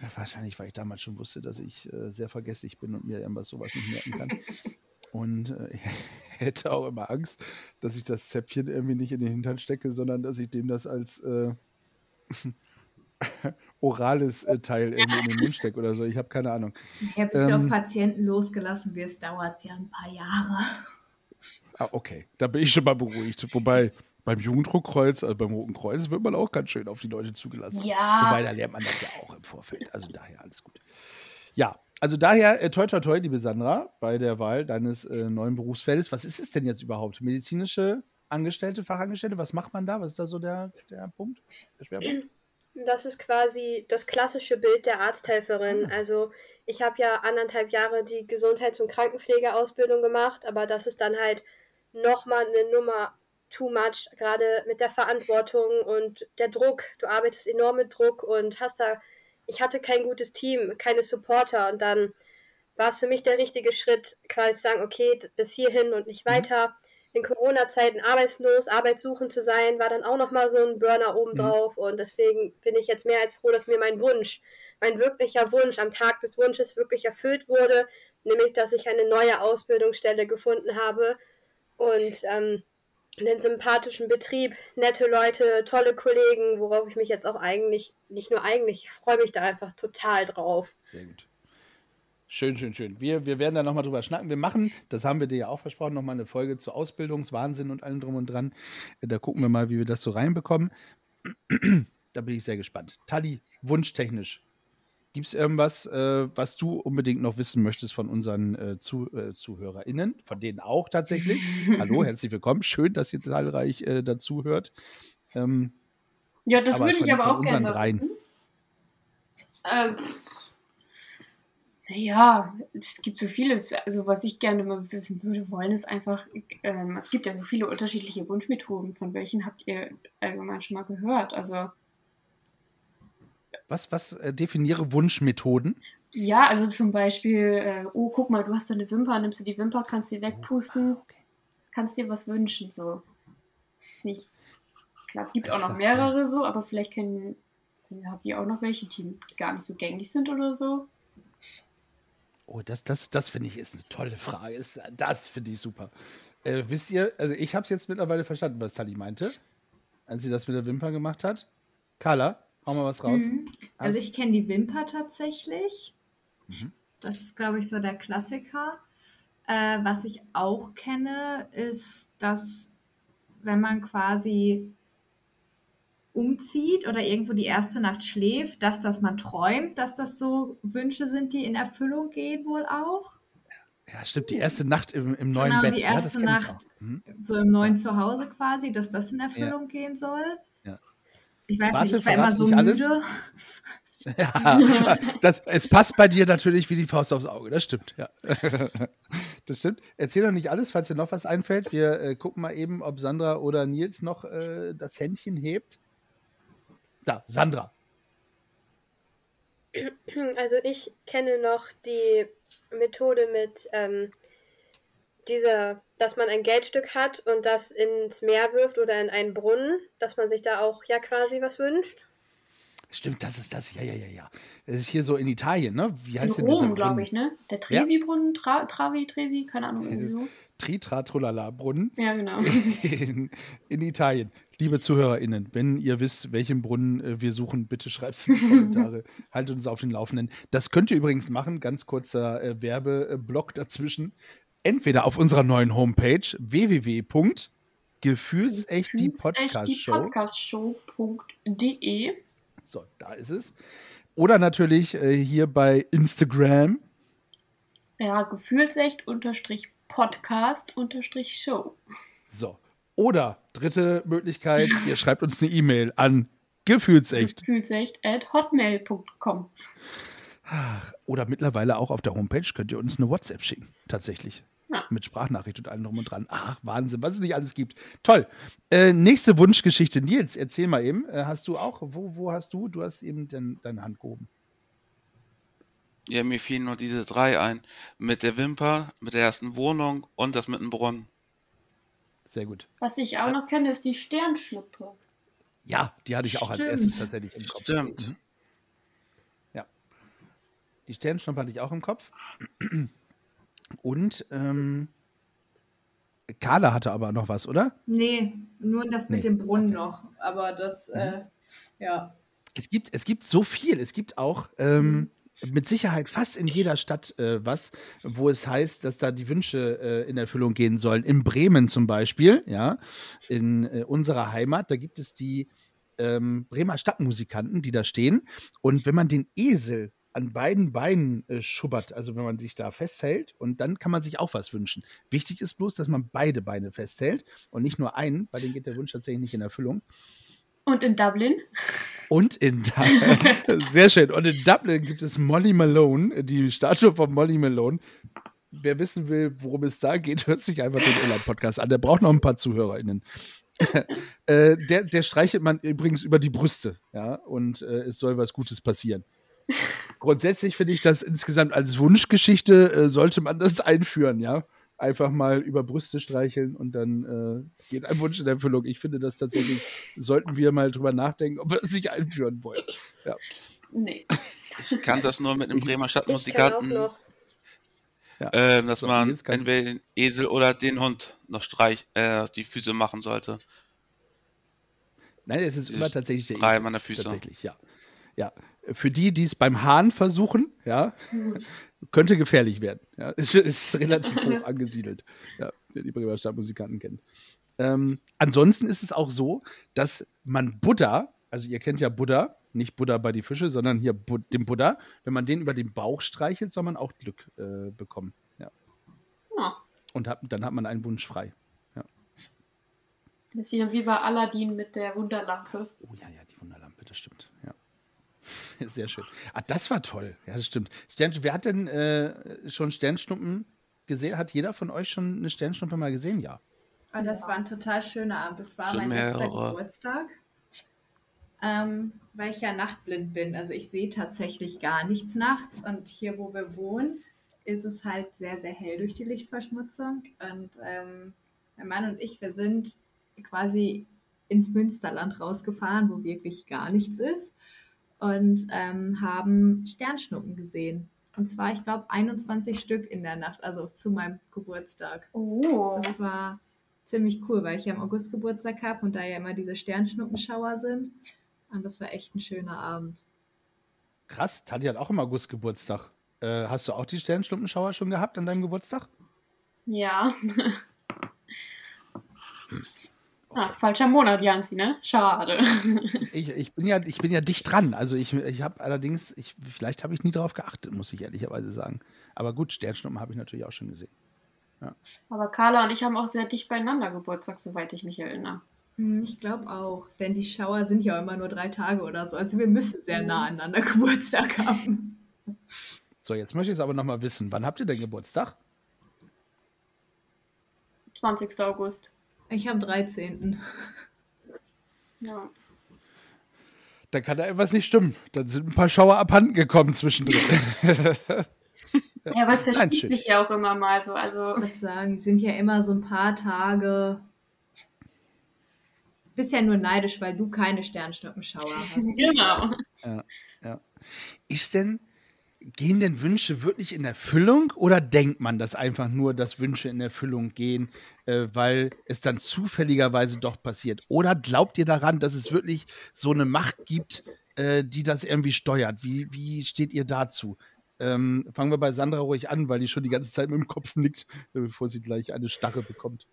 A: Ja, wahrscheinlich, weil ich damals schon wusste, dass ich äh, sehr vergesslich bin und mir irgendwas sowas nicht merken kann. Und äh, ich hätte auch immer Angst, dass ich das Zäpfchen irgendwie nicht in den Hintern stecke, sondern dass ich dem das als äh, orales äh, Teil irgendwie in den Mund stecke oder so. Ich habe keine Ahnung.
E: Ja, bis du auf Patienten losgelassen wirst, dauert es ja ein paar Jahre.
A: Ah, okay. Da bin ich schon mal beruhigt. Wobei beim Jugenddruckkreuz, also beim Roten Kreuz, wird man auch ganz schön auf die Leute zugelassen.
B: Ja.
A: Wobei, da lernt man das ja auch im Vorfeld. Also daher alles gut. Ja, also daher, äh, toi, toi, toi, liebe Sandra, bei der Wahl deines äh, neuen Berufsfeldes. Was ist es denn jetzt überhaupt? Medizinische Angestellte, Fachangestellte? Was macht man da? Was ist da so der, der Punkt? Der Schwerpunkt?
C: Das ist quasi das klassische Bild der Arzthelferin. Also ich habe ja anderthalb Jahre die Gesundheits- und Krankenpflegeausbildung gemacht, aber das ist dann halt nochmal eine Nummer too much, gerade mit der Verantwortung und der Druck. Du arbeitest enorm mit Druck und hast da, ich hatte kein gutes Team, keine Supporter und dann war es für mich der richtige Schritt, quasi zu sagen, okay, bis hierhin und nicht weiter. In Corona-Zeiten arbeitslos, arbeitssuchend zu sein, war dann auch nochmal so ein Burner obendrauf. Mhm. Und deswegen bin ich jetzt mehr als froh, dass mir mein Wunsch, mein wirklicher Wunsch am Tag des Wunsches wirklich erfüllt wurde, nämlich dass ich eine neue Ausbildungsstelle gefunden habe und ähm, einen sympathischen Betrieb, nette Leute, tolle Kollegen, worauf ich mich jetzt auch eigentlich, nicht nur eigentlich, ich freue mich da einfach total drauf.
A: Sehr gut. Schön, schön, schön. Wir, wir werden da nochmal drüber schnacken. Wir machen, das haben wir dir ja auch versprochen, nochmal eine Folge zu Ausbildungswahnsinn und allem drum und dran. Da gucken wir mal, wie wir das so reinbekommen. da bin ich sehr gespannt. Tali, wunschtechnisch. Gibt es irgendwas, äh, was du unbedingt noch wissen möchtest von unseren äh, Zu äh, ZuhörerInnen? Von denen auch tatsächlich. Hallo, herzlich willkommen. Schön, dass ihr zahlreich äh, dazu hört. Ähm,
B: ja, das würde ich aber auch gerne
A: dreien.
B: wissen. Ähm, naja, es gibt so vieles. Also, was ich gerne mal wissen würde wollen, ist einfach, ähm, es gibt ja so viele unterschiedliche Wunschmethoden. Von welchen habt ihr allgemein schon mal gehört? Also,
A: was, was äh, definiere Wunschmethoden?
B: Ja, also zum Beispiel, äh, oh, guck mal, du hast da eine Wimper, nimmst du die Wimper, kannst sie wegpusten, oh, okay. kannst dir was wünschen, so. Ist nicht. Klar, es gibt ich auch noch mehrere so, aber vielleicht können, habt ihr auch noch welche, die, die gar nicht so gängig sind oder so.
A: Oh, das, das, das finde ich ist eine tolle Frage. Das finde ich super. Äh, wisst ihr, also ich habe es jetzt mittlerweile verstanden, was Tali meinte, als sie das mit der Wimper gemacht hat. Carla, Hau mal was raus.
E: Mhm. Also ich kenne die Wimper tatsächlich. Mhm. Das ist, glaube ich, so der Klassiker. Äh, was ich auch kenne, ist, dass wenn man quasi umzieht oder irgendwo die erste Nacht schläft, dass das man träumt, dass das so Wünsche sind, die in Erfüllung gehen wohl auch.
A: Ja, stimmt, die erste Nacht im, im neuen genau, Bett.
E: Genau, die erste ja, Nacht mhm. so im neuen Zuhause quasi, dass das in Erfüllung ja. gehen soll. Ich weiß Warte, nicht, ich war immer so müde.
A: Ja, das, es passt bei dir natürlich wie die Faust aufs Auge, das stimmt, ja. Das stimmt. Erzähl doch nicht alles, falls dir noch was einfällt. Wir äh, gucken mal eben, ob Sandra oder Nils noch äh, das Händchen hebt. Da, Sandra.
C: Also ich kenne noch die Methode mit ähm, dieser, dass man ein Geldstück hat und das ins Meer wirft oder in einen Brunnen, dass man sich da auch ja quasi was wünscht.
A: Stimmt, das ist das. Ja, ja, ja, ja. Das ist hier so in Italien, ne?
B: Wie heißt in denn Rom, glaube ich, ne? Der Trevi-Brunnen, Tra Travi, Trevi, keine Ahnung, irgendwie so.
A: Tritratrolala-Brunnen.
B: Ja, genau.
A: In, in, Italien. Liebe ZuhörerInnen, wenn ihr wisst, welchen Brunnen äh, wir suchen, bitte schreibt es in die Kommentare. Haltet uns auf den Laufenden. Das könnt ihr übrigens machen. Ganz kurzer äh, Werbeblock dazwischen entweder auf unserer neuen Homepage www.gefühlsecht-die-podcast-show.de. So, da ist es. Oder natürlich äh, hier bei Instagram.
B: Ja, gefühlsecht-podcast-show.
A: So. Oder dritte Möglichkeit, ihr schreibt uns eine E-Mail an gefühlsecht.
B: Gefühlsecht at hotmail.com.
A: Oder mittlerweile auch auf der Homepage könnt ihr uns eine WhatsApp schicken. Tatsächlich. Ja. Mit Sprachnachricht und allem drum und dran. Ach, Wahnsinn, was es nicht alles gibt. Toll. Äh, nächste Wunschgeschichte. Nils, erzähl mal eben. Äh, hast du auch, wo, wo hast du? Du hast eben den, deine Hand gehoben.
D: Ja, mir fielen nur diese drei ein. Mit der Wimper, mit der ersten Wohnung und das mit dem Brunnen.
A: Sehr gut.
B: Was ich auch noch kenne, ist die Sternschnuppe.
A: Ja, die hatte ich auch als erstes tatsächlich im Kopf.
D: Stimmt. Mhm.
A: Ja. Die Sternschnuppe hatte ich auch im Kopf. Und ähm, Carla hatte aber noch was, oder?
E: Nee, nur das mit
A: Nee,
E: dem Brunnen noch. Aber das,
A: Mhm.
E: äh, ja.
A: Es gibt, es gibt so viel. Es gibt auch ähm, mit Sicherheit fast in jeder Stadt äh, was, wo es heißt, dass da die Wünsche äh, in Erfüllung gehen sollen. In Bremen zum Beispiel, ja, in äh, unserer Heimat, da gibt es die ähm, Bremer Stadtmusikanten, die da stehen. Und wenn man den Esel an beiden Beinen äh, schubbert, also wenn man sich da festhält, und dann kann man sich auch was wünschen. Wichtig ist bloß, dass man beide Beine festhält und nicht nur einen, weil dann geht der Wunsch tatsächlich nicht in Erfüllung.
B: Und in Dublin?
A: Und in Dublin, sehr schön. Und in Dublin gibt es Molly Malone, die Statue von Molly Malone. Wer wissen will, worum es da geht, hört sich einfach den Irland-Podcast an. Der braucht noch ein paar ZuhörerInnen. äh, der, der streichelt man übrigens über die Brüste, ja, und äh, es soll was Gutes passieren. Grundsätzlich finde ich das insgesamt als Wunschgeschichte äh, sollte man das einführen, ja. Einfach mal über Brüste streicheln und dann äh, geht ein Wunsch in Erfüllung. Ich finde das tatsächlich, sollten wir mal drüber nachdenken, ob wir das nicht einführen wollen.
B: Nee.
D: Ich kann das nur mit einem Bremer Stadtmusikanten,
C: noch.
D: äh, dass
A: So,
D: man entweder den Esel oder den Hund noch streich, äh, die Füße machen sollte.
A: Nein, es ist immer tatsächlich der Esel.
D: der Füße.
A: Tatsächlich, ja. Ja. Für die, die es beim Hahn versuchen, ja, könnte gefährlich werden. Ja, ist, ist relativ hoch angesiedelt, ja, wer die Bremer Stadtmusikanten kennt. Ähm, ansonsten ist es auch so, dass man Buddha, also ihr kennt ja Buddha, nicht Buddha bei die Fische, sondern hier Bu den Buddha, wenn man den über den Bauch streichelt, soll man auch Glück äh, bekommen. Ja.
B: Ja.
A: Und hat, dann hat man einen Wunsch frei.
B: Bisschen wie bei Aladdin mit der Wunderlampe.
A: Oh ja, ja, die Wunderlampe, das stimmt. Ja. Sehr schön. Ah, das war toll. Ja, das stimmt. Stern, wer hat denn äh, schon Sternschnuppen gesehen? Hat jeder von euch schon eine Sternschnuppe mal gesehen? Ja.
E: Und das war ein total schöner Abend. Das war
D: Schon
E: mein letzter. Geburtstag. Ähm, weil ich ja nachtblind bin. Also ich sehe tatsächlich gar nichts nachts. Und hier, wo wir wohnen, ist es halt sehr, sehr hell durch die Lichtverschmutzung. Und ähm, mein Mann und ich, wir sind quasi ins Münsterland rausgefahren, wo wirklich gar nichts ist. Und ähm, haben Sternschnuppen gesehen. Und zwar, ich glaube, 21 Stück in der Nacht, also zu meinem Geburtstag.
B: Oh.
E: Das war ziemlich cool, weil ich ja im August Geburtstag habe und da ja immer diese Sternschnuppenschauer sind. Und das war echt ein schöner Abend.
A: Krass, Tati hat auch im August Geburtstag. Äh, hast du auch die Sternschnuppenschauer schon gehabt an deinem Geburtstag?
B: Ja. Ah, falscher Monat, Janzi, ne? Schade.
A: Ich, ich, bin, ja, ich bin ja dicht dran. Also ich, ich habe allerdings, ich, vielleicht habe ich nie darauf geachtet, muss ich ehrlicherweise sagen. Aber gut, Sternschnuppen habe ich natürlich auch schon gesehen.
B: Aber Carla und ich haben auch sehr dicht beieinander Geburtstag, soweit ich mich erinnere.
E: Hm, Ich glaube auch, denn die Schauer sind ja immer nur drei Tage oder so. Also wir müssen sehr nah aneinander Geburtstag haben.
A: So, jetzt möchte ich es aber nochmal wissen. Wann habt ihr denn Geburtstag?
B: 20. August.
E: Ich habe 13.
B: Ja.
A: Da kann da etwas nicht stimmen. Dann sind ein paar Schauer abhanden gekommen zwischendrin.
B: Ja, aber es verschiebt sich ja auch immer mal so. Also,
E: Ich würde sagen, die sind ja immer so ein paar Tage. Bist ja nur neidisch, weil du keine Sternschnuppenschauer hast.
B: genau.
A: Ist denn, gehen denn Wünsche wirklich in Erfüllung oder denkt man das einfach nur, dass Wünsche in Erfüllung gehen, äh, weil es dann zufälligerweise doch passiert? Oder glaubt ihr daran, dass es wirklich so eine Macht gibt, äh, die das irgendwie steuert? Wie, wie steht ihr dazu? Ähm, fangen wir bei Sandra ruhig an, weil die schon die ganze Zeit mit dem Kopf nickt, äh, bevor sie gleich eine Starre bekommt.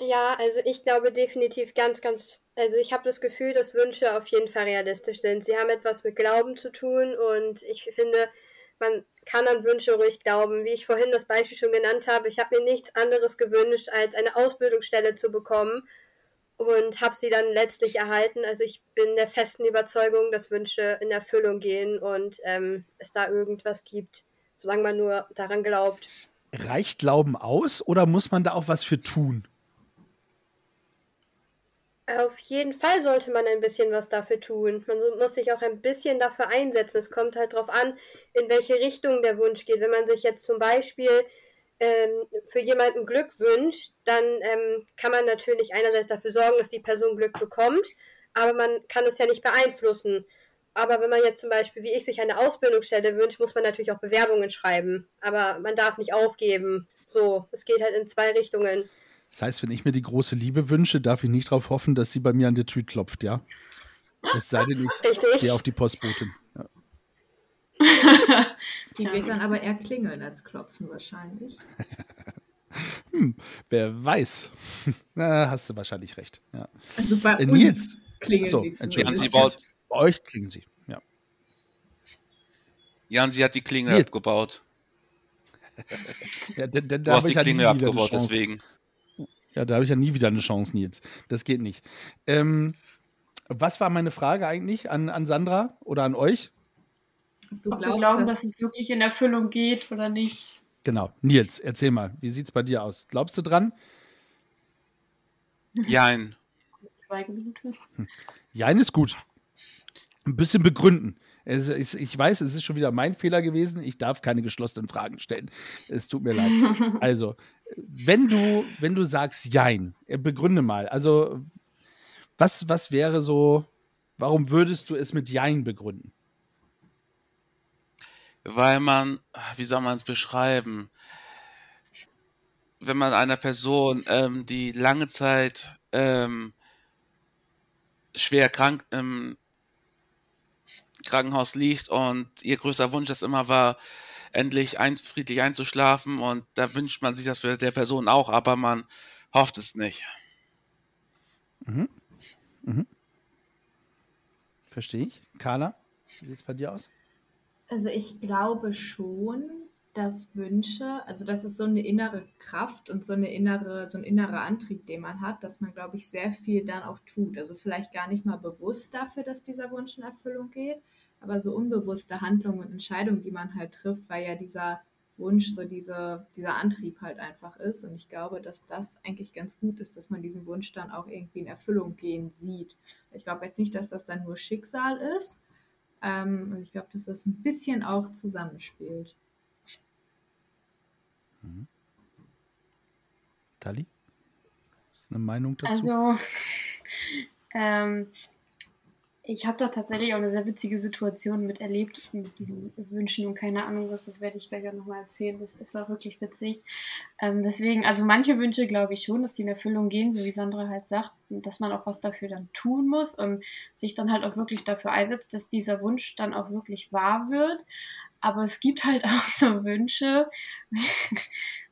C: Ja, also ich glaube definitiv ganz, ganz, also ich habe das Gefühl, dass Wünsche auf jeden Fall realistisch sind. Sie haben etwas mit Glauben zu tun und ich finde, man kann an Wünsche ruhig glauben. Wie ich vorhin das Beispiel schon genannt habe, ich habe mir nichts anderes gewünscht, als eine Ausbildungsstelle zu bekommen und habe sie dann letztlich erhalten. Also ich bin der festen Überzeugung, dass Wünsche in Erfüllung gehen und ähm, es da irgendwas gibt, solange man nur daran glaubt.
A: Reicht Glauben aus oder muss man da auch was für tun?
C: Auf jeden Fall sollte man ein bisschen was dafür tun. Man muss sich auch ein bisschen dafür einsetzen. Es kommt halt darauf an, in welche Richtung der Wunsch geht. Wenn man sich jetzt zum Beispiel ähm, für jemanden Glück wünscht, dann ähm, kann man natürlich einerseits dafür sorgen, dass die Person Glück bekommt, aber man kann es ja nicht beeinflussen. Aber wenn man jetzt zum Beispiel, wie ich, sich eine Ausbildungsstelle wünscht, muss man natürlich auch Bewerbungen schreiben. Aber man darf nicht aufgeben. So, es geht halt in zwei Richtungen.
A: Das heißt, wenn ich mir die große Liebe wünsche, darf ich nicht darauf hoffen, dass sie bei mir an der Tür klopft, ja? Es sei denn, ich
C: Richtig.
A: gehe auf die Postbotin. Ja.
E: Die wird dann aber eher klingeln als klopfen wahrscheinlich.
A: Hm, wer weiß. Na, hast du wahrscheinlich recht. Ja.
E: Also bei
A: Äh,
E: uns
A: Nils.
E: klingeln
A: So,
E: sie zumindest.
A: Euch klingen sie. Ja.
D: Jansi hat die Klingel
A: Nils.
D: abgebaut.
A: ja denn, denn
D: Du
A: da
D: hast
A: habe
D: die
A: ich ja nie
D: Klingel
A: wieder eine
D: abgebaut,
A: Chance.
D: deswegen.
A: Ja, da habe ich ja nie wieder eine Chance, Nils. Das geht nicht. Ähm, was war meine Frage eigentlich an, an Sandra oder an euch?
E: Du
B: Ob wir
E: glaubst,
B: glauben,
E: dass,
B: dass es wirklich in Erfüllung geht oder nicht.
A: Genau. Nils, erzähl mal, wie sieht's bei dir aus? Glaubst du dran?
D: Jein.
B: Schweigeminute.
A: Jein ist gut. Ein bisschen begründen. Es, ist- ich weiß, es ist schon wieder mein Fehler gewesen. Ich darf keine geschlossenen Fragen stellen. Es tut mir leid. Also, wenn du, wenn du sagst Jein, äh, begründe mal. Also, was, was wäre so, warum würdest du es mit Jein begründen?
D: Weil man, wie soll man es beschreiben? Wenn man einer Person, ähm, die lange Zeit ähm, schwer krank im Krankenhaus liegt und ihr größter Wunsch das immer war, endlich ein, friedlich einzuschlafen und da wünscht man sich das für der Person auch, aber man hofft es nicht.
A: Mhm. Mhm. Verstehe ich. Carla, wie sieht es bei dir aus?
E: Also ich glaube schon, dass Wünsche, also das ist so eine innere Kraft und so eine innere, so ein innerer Antrieb, den man hat, dass man, glaube ich, sehr viel dann auch tut. Also vielleicht gar nicht mal bewusst dafür, dass dieser Wunsch in Erfüllung geht, aber so unbewusste Handlungen und Entscheidungen, die man halt trifft, weil ja dieser Wunsch so diese, dieser Antrieb halt einfach ist. Und ich glaube, dass das eigentlich ganz gut ist, dass man diesen Wunsch dann auch irgendwie in Erfüllung gehen sieht. Ich glaube jetzt nicht, dass das dann nur Schicksal ist, ähm, und ich glaube, dass das ein bisschen auch zusammenspielt.
A: Tali? Ist eine Meinung dazu?
B: Also, ähm, ich habe da tatsächlich auch eine sehr witzige Situation miterlebt mit diesen Wünschen und keine Ahnung was, das werde ich gleich auch nochmal erzählen. Das, das war wirklich witzig. Ähm, deswegen, also manche Wünsche glaube ich schon, dass die in Erfüllung gehen, so wie Sandra halt sagt, dass man auch was dafür dann tun muss und sich dann halt auch wirklich dafür einsetzt, dass dieser Wunsch dann auch wirklich wahr wird. Aber es gibt halt auch so Wünsche,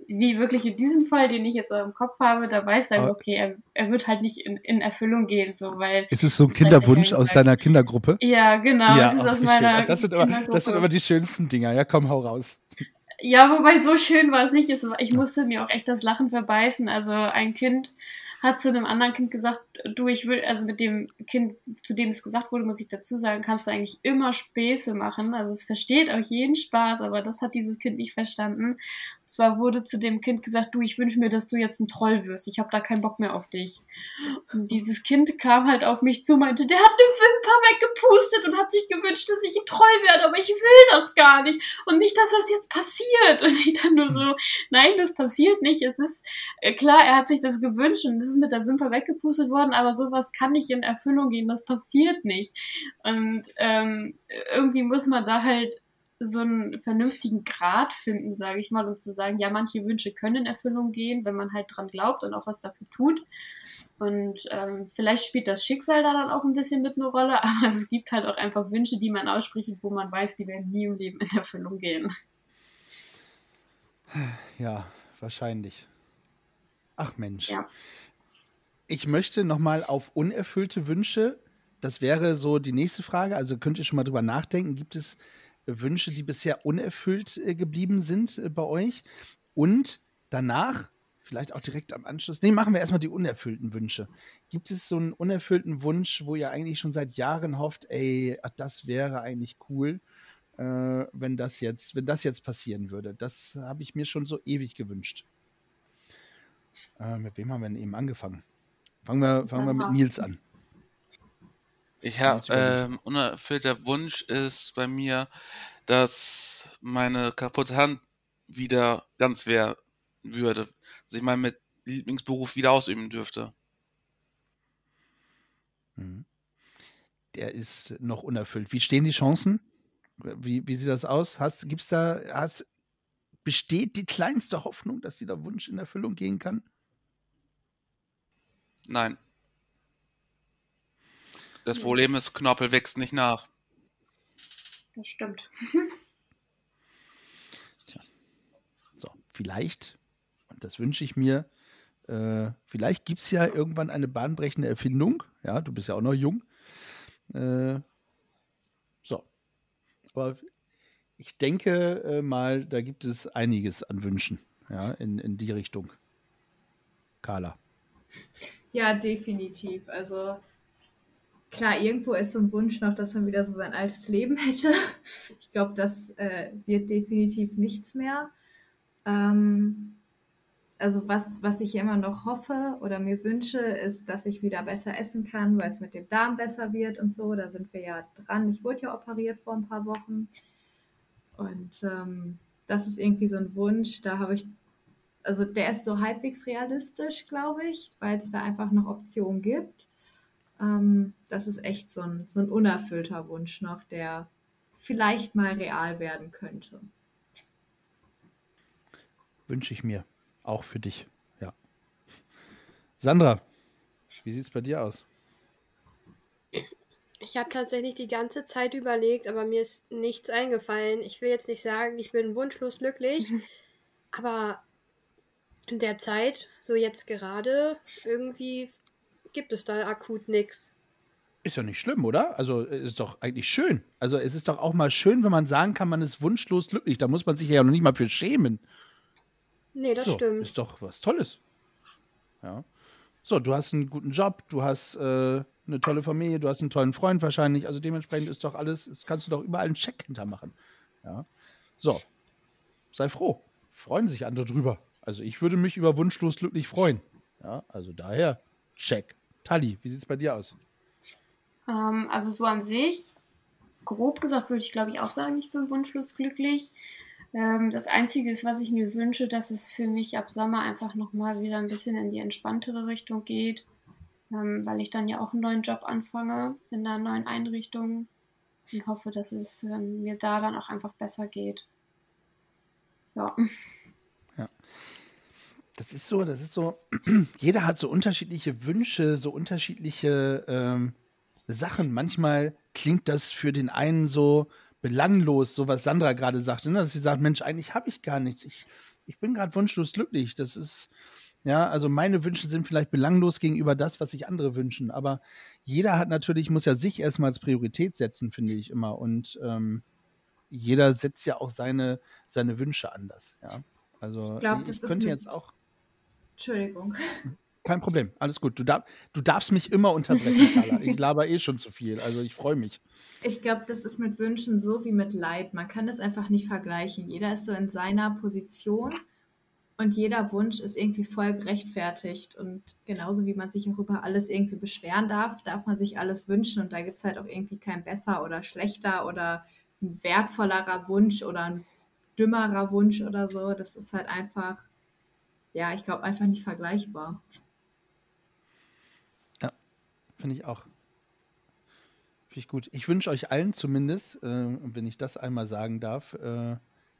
B: wie wirklich in diesem Fall, den ich jetzt auch im Kopf habe, da weiß er,
A: Aber-
B: okay, er, er wird halt nicht in, in Erfüllung gehen, so, weil,
A: Ist es so ein
B: Das ja
A: Kinderwunsch aus deiner Kindergruppe?
B: ja, genau, das meiner
A: schön. Das sind, aber, das sind aber die schönsten Dinger. Ja, komm, hau raus.
B: Ja, wobei so schön war es nicht. Ich musste mir auch echt das Lachen verbeißen. Also ein Kind hat zu einem anderen Kind gesagt, du, ich will, also mit dem Kind, zu dem es gesagt wurde, muss ich dazu sagen, kannst du eigentlich immer Späße machen. Also es versteht auch jeden Spaß, aber das hat dieses Kind nicht verstanden. Und zwar wurde zu dem Kind gesagt, du, ich wünsche mir, dass du jetzt ein Troll wirst. Ich habe da keinen Bock mehr auf dich. Und dieses Kind kam halt auf mich zu, meinte, der hat eine Wimper weggepustet und hat sich gewünscht, dass ich ein Troll werde, aber ich will das gar nicht und nicht, dass das jetzt passiert. Und ich dann nur so, nein, das passiert nicht. Es ist äh, klar, er hat sich das gewünscht und es ist mit der Wimper weggepustet worden, aber sowas kann nicht in Erfüllung gehen. Das passiert nicht. Und ähm, irgendwie muss man da halt so einen vernünftigen Grad finden, sage ich mal, um zu sagen, ja, manche Wünsche können in Erfüllung gehen, wenn man halt dran glaubt und auch was dafür tut. Und ähm, vielleicht spielt das Schicksal da dann auch ein bisschen mit eine Rolle, aber es gibt halt auch einfach Wünsche, die man ausspricht, wo man weiß, die werden nie im Leben in Erfüllung gehen.
A: Ja, wahrscheinlich. Ach Mensch.
B: Ja.
A: Ich möchte nochmal auf unerfüllte Wünsche. Das wäre so die nächste Frage. Also könnt ihr schon mal drüber nachdenken. Gibt es Wünsche, die bisher unerfüllt äh, geblieben sind äh, bei euch? Und danach, vielleicht auch direkt am Anschluss, nee, machen wir erstmal die unerfüllten Wünsche. Gibt es so einen unerfüllten Wunsch, wo ihr eigentlich schon seit Jahren hofft, ey, ach, das wäre eigentlich cool, äh, wenn das jetzt, wenn das jetzt passieren würde? Das habe ich mir schon so ewig gewünscht. Äh, mit wem haben wir denn eben angefangen? Fangen wir, fangen wir mit. Nils an.
D: Ich habe ähm, unerfüllter Wunsch ist bei mir, dass meine kaputte Hand wieder ganz wäre würde, dass ich meinen mit Lieblingsberuf wieder ausüben dürfte.
A: Mhm. Der ist noch unerfüllt. Wie stehen die Chancen? Wie, wie sieht das aus? Hast, gibt's da, hast, besteht die kleinste Hoffnung, dass dieser Wunsch in Erfüllung gehen kann?
D: Nein. Das Problem ist, Knorpel wächst nicht nach.
B: Das stimmt.
A: So, vielleicht, und das wünsche ich mir, äh, vielleicht gibt es ja irgendwann eine bahnbrechende Erfindung. Ja, du bist ja auch noch jung. Äh, so. Aber ich denke äh, mal, da gibt es einiges an Wünschen, ja, in, in die Richtung. Carla.
E: Ja, definitiv. Also klar, irgendwo ist so ein Wunsch noch, dass man wieder so sein altes Leben hätte. Ich glaube, das äh, wird definitiv nichts mehr. Ähm, also was, was ich immer noch hoffe oder mir wünsche, ist, dass ich wieder besser essen kann, weil es mit dem Darm besser wird und so. Da sind wir ja dran. Ich wurde ja operiert vor ein paar Wochen. Und ähm, das ist irgendwie so ein Wunsch. Da habe ich, also der ist so halbwegs realistisch, glaube ich, weil es da einfach noch Optionen gibt. Ähm, das ist echt so ein, so ein unerfüllter Wunsch noch, der vielleicht mal real werden könnte.
A: Wünsche ich mir. Auch für dich. Ja. Sandra, wie sieht es bei dir aus?
C: Ich habe tatsächlich die ganze Zeit überlegt, aber mir ist nichts eingefallen. Ich will jetzt nicht sagen, ich bin wunschlos glücklich, aber in der Zeit, so jetzt gerade, irgendwie gibt es da akut nichts.
A: Ist ja nicht schlimm, oder? Also ist doch eigentlich schön. Also es ist doch auch mal schön, wenn man sagen kann, man ist wunschlos glücklich. Da muss man sich ja noch nicht mal für schämen.
C: Nee, das
A: so,
C: stimmt.
A: Ist doch was Tolles. Ja. So, du hast einen guten Job, du hast äh, eine tolle Familie, du hast einen tollen Freund wahrscheinlich. Also dementsprechend ist doch alles, ist, kannst du doch überall einen Check hintermachen. Ja. So, sei froh. Freuen sich andere drüber. Also ich würde mich über wunschlos glücklich freuen. Ja, also daher, check. Tali, wie sieht es bei dir aus?
B: Ähm, also so an sich, grob gesagt, würde ich glaube ich auch sagen, ich bin wunschlos glücklich. Ähm, das Einzige ist, was ich mir wünsche, dass es für mich ab Sommer einfach nochmal wieder ein bisschen in die entspanntere Richtung geht, ähm, weil ich dann ja auch einen neuen Job anfange in einer neuen Einrichtung und hoffe, dass es ähm, mir da dann auch einfach besser geht. Ja.
A: Ja. Das ist so, das ist so, jeder hat so unterschiedliche Wünsche, so unterschiedliche ähm, Sachen. Manchmal klingt das für den einen so belanglos, so was Sandra gerade sagte, ne? dass sie sagt, Mensch, eigentlich habe ich gar nichts. Ich, ich bin gerade wunschlos glücklich. Das ist, ja, also meine Wünsche sind vielleicht belanglos gegenüber das, was sich andere wünschen. Aber jeder hat natürlich, muss ja sich erstmal als Priorität setzen, finde ich immer. Und ähm, jeder setzt ja auch seine, seine Wünsche anders. Ja. Also
E: Ich glaub,
A: ich,
E: das
A: ich
E: ist
A: könnte jetzt auch.
E: Entschuldigung.
A: Kein Problem, alles gut. Du, darf, du darfst mich immer unterbrechen, Carla. Ich laber eh schon zu viel, also ich freue mich.
E: Ich glaube, das ist mit Wünschen so wie mit Leid. Man kann das einfach nicht vergleichen. Jeder ist so in seiner Position und jeder Wunsch ist irgendwie voll gerechtfertigt. Und genauso wie man sich auch über alles irgendwie beschweren darf, darf man sich alles wünschen. Und da gibt es halt auch irgendwie kein besser oder schlechter oder ein wertvollerer Wunsch oder ein dümmerer Wunsch oder so. Das ist halt einfach, ja, ich glaube, einfach nicht vergleichbar.
A: Finde ich auch. Finde ich gut. Ich wünsche euch allen zumindest, äh, wenn ich das einmal sagen darf, äh,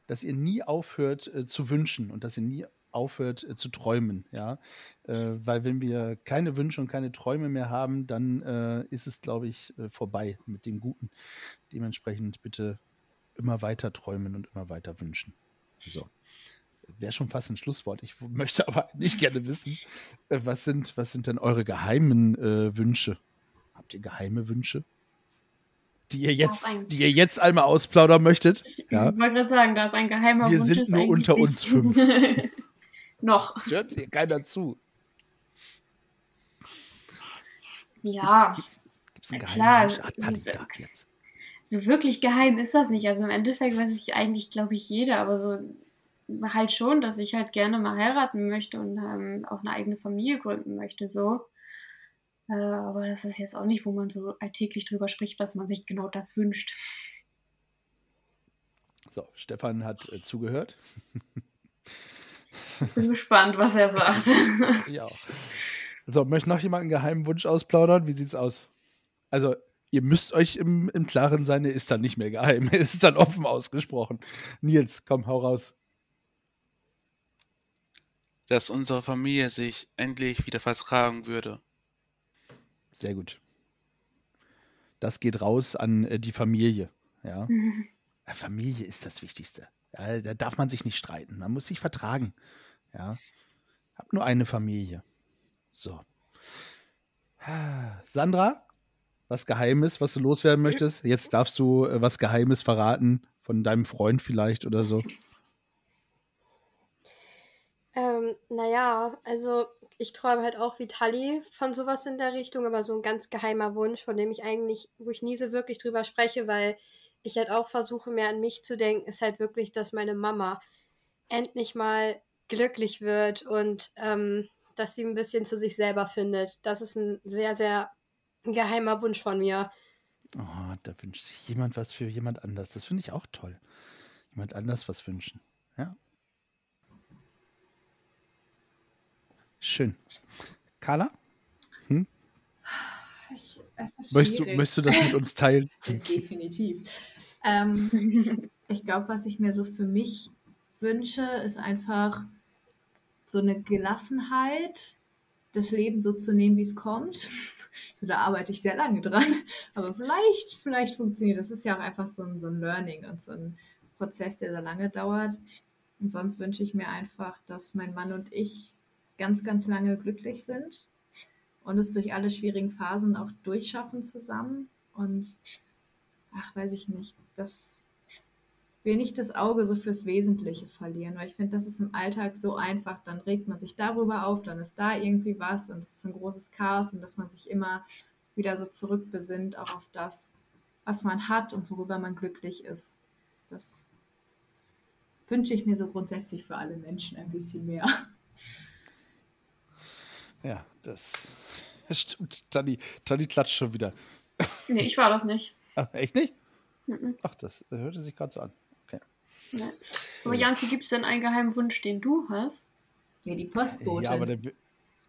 A: dass ihr nie aufhört äh, zu wünschen und dass ihr nie aufhört äh, zu träumen, ja. Äh, weil wenn wir keine Wünsche und keine Träume mehr haben, dann äh, ist es, glaube ich, vorbei mit dem Guten. Dementsprechend bitte immer weiter träumen und immer weiter wünschen. So. Wäre schon fast ein Schlusswort. Ich möchte aber nicht gerne wissen, äh, was sind, was sind denn eure geheimen äh, Wünsche? Habt ihr geheime Wünsche? Die ihr jetzt, die ihr jetzt einmal ausplaudern möchtet? Ja.
B: Ich wollte gerade sagen, da ist ein geheimer
A: Wir
B: Wunsch.
A: sind
B: ist
A: nur unter uns fünf.
B: Noch.
A: Das hört ihr keiner zu.
B: Ja,
A: Gibt es einen
B: Na
A: geheimen
B: klar,
A: Wunsch?
B: Diese-
A: da, jetzt.
B: so wirklich geheim ist das nicht. Also im Endeffekt weiß ich eigentlich, glaube ich, jeder, aber so halt schon, dass ich halt gerne mal heiraten möchte und ähm, auch eine eigene Familie gründen möchte, so. Äh, aber das ist jetzt auch nicht, wo man so alltäglich drüber spricht, dass man sich genau das wünscht.
A: So, Stefan hat äh, zugehört.
B: Bin gespannt, was er sagt.
A: Ich auch. So, möchte noch jemand einen geheimen Wunsch ausplaudern? Wie sieht's aus? Also, ihr müsst euch im, im Klaren sein, er ist dann nicht mehr geheim. Er ist dann offen ausgesprochen. Nils, komm, hau raus.
D: Dass unsere Familie sich endlich wieder vertragen würde.
A: Sehr gut. Das geht raus an äh, die Familie. Ja. Äh, Familie ist das Wichtigste. Ja, da darf man sich nicht streiten. Man muss sich vertragen. Ja. Hab nur eine Familie. So. Sandra, was Geheimes, was du loswerden möchtest? Jetzt darfst du äh, was Geheimes verraten von deinem Freund vielleicht oder so.
C: Naja, also ich träume halt auch wie Tully von sowas in der Richtung, aber so ein ganz geheimer Wunsch, von dem ich eigentlich, wo ich nie so wirklich drüber spreche, weil ich halt auch versuche, mehr an mich zu denken, ist halt wirklich, dass meine Mama endlich mal glücklich wird und ähm, dass sie ein bisschen zu sich selber findet. Das ist ein sehr, sehr geheimer Wunsch von mir.
A: Oh, da wünscht sich jemand was für jemand anders. Das finde ich auch toll. Jemand anders was wünschen. Ja. Schön. Carla? Hm?
E: Ich,
A: Möchtest du, möchtest du das mit uns teilen?
E: Definitiv. Ähm, ich glaube, was ich mir so für mich wünsche, ist einfach so eine Gelassenheit, das Leben so zu nehmen, wie es kommt. So, da arbeite ich sehr lange dran. Aber vielleicht, vielleicht funktioniert. Das ist ja auch einfach so ein, so ein Learning und so ein Prozess, der sehr lange dauert. Und sonst wünsche ich mir einfach, dass mein Mann und ich ganz, ganz lange glücklich sind und es durch alle schwierigen Phasen auch durchschaffen zusammen. Und ach, weiß ich nicht, dass wir nicht das Auge so fürs Wesentliche verlieren, weil ich finde, das ist im Alltag so einfach. Dann regt man sich darüber auf, dann ist da irgendwie was und es ist ein großes Chaos und dass man sich immer wieder so zurückbesinnt, auch auf das, was man hat und worüber man glücklich ist. Das wünsche ich mir so grundsätzlich für alle Menschen ein bisschen mehr.
A: Ja, das, stimmt. Tani, Tani klatscht schon wieder.
B: Nee, ich war das nicht.
A: Ach, echt nicht?
B: Mhm.
A: Ach, das hörte sich gerade so an.
B: Nee. Aber Janzi, gibt es denn einen geheimen Wunsch, den du hast?
E: Ja, die Postbote.
A: Ja, aber dann,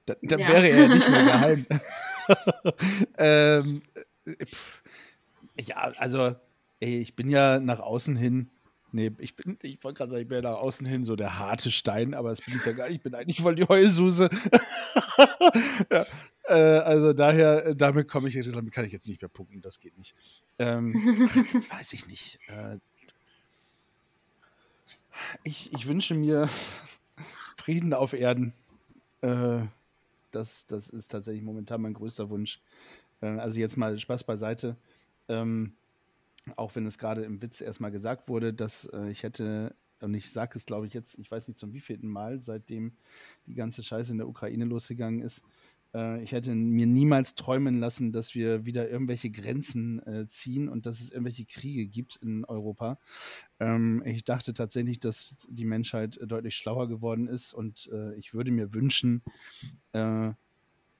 A: dann, dann
B: Ja.
A: wäre er ja nicht mehr geheim. ähm, äh, ja, also, ey, ich bin ja nach außen hin. Nee, ich bin, ich wollte gerade sagen, ich bin ja nach außen hin so der harte Stein, aber das bin ich ja gar nicht. Ich bin eigentlich voll die Heulsuse. ja, äh, also daher, äh, damit komme ich, damit kann ich jetzt nicht mehr punkten, das geht nicht. Ähm, weiß ich nicht. Äh, ich, ich wünsche mir Frieden auf Erden. Äh, das, das ist tatsächlich momentan mein größter Wunsch. Äh, also jetzt mal Spaß beiseite. Ähm, auch wenn es gerade im Witz erstmal gesagt wurde, dass äh, ich hätte, und ich sage es glaube ich jetzt, ich weiß nicht zum wievielten Mal, seitdem die ganze Scheiße in der Ukraine losgegangen ist, äh, ich hätte mir niemals träumen lassen, dass wir wieder irgendwelche Grenzen äh, ziehen und dass es irgendwelche Kriege gibt in Europa. Ähm, ich dachte tatsächlich, dass die Menschheit deutlich schlauer geworden ist und äh, ich würde mir wünschen, äh,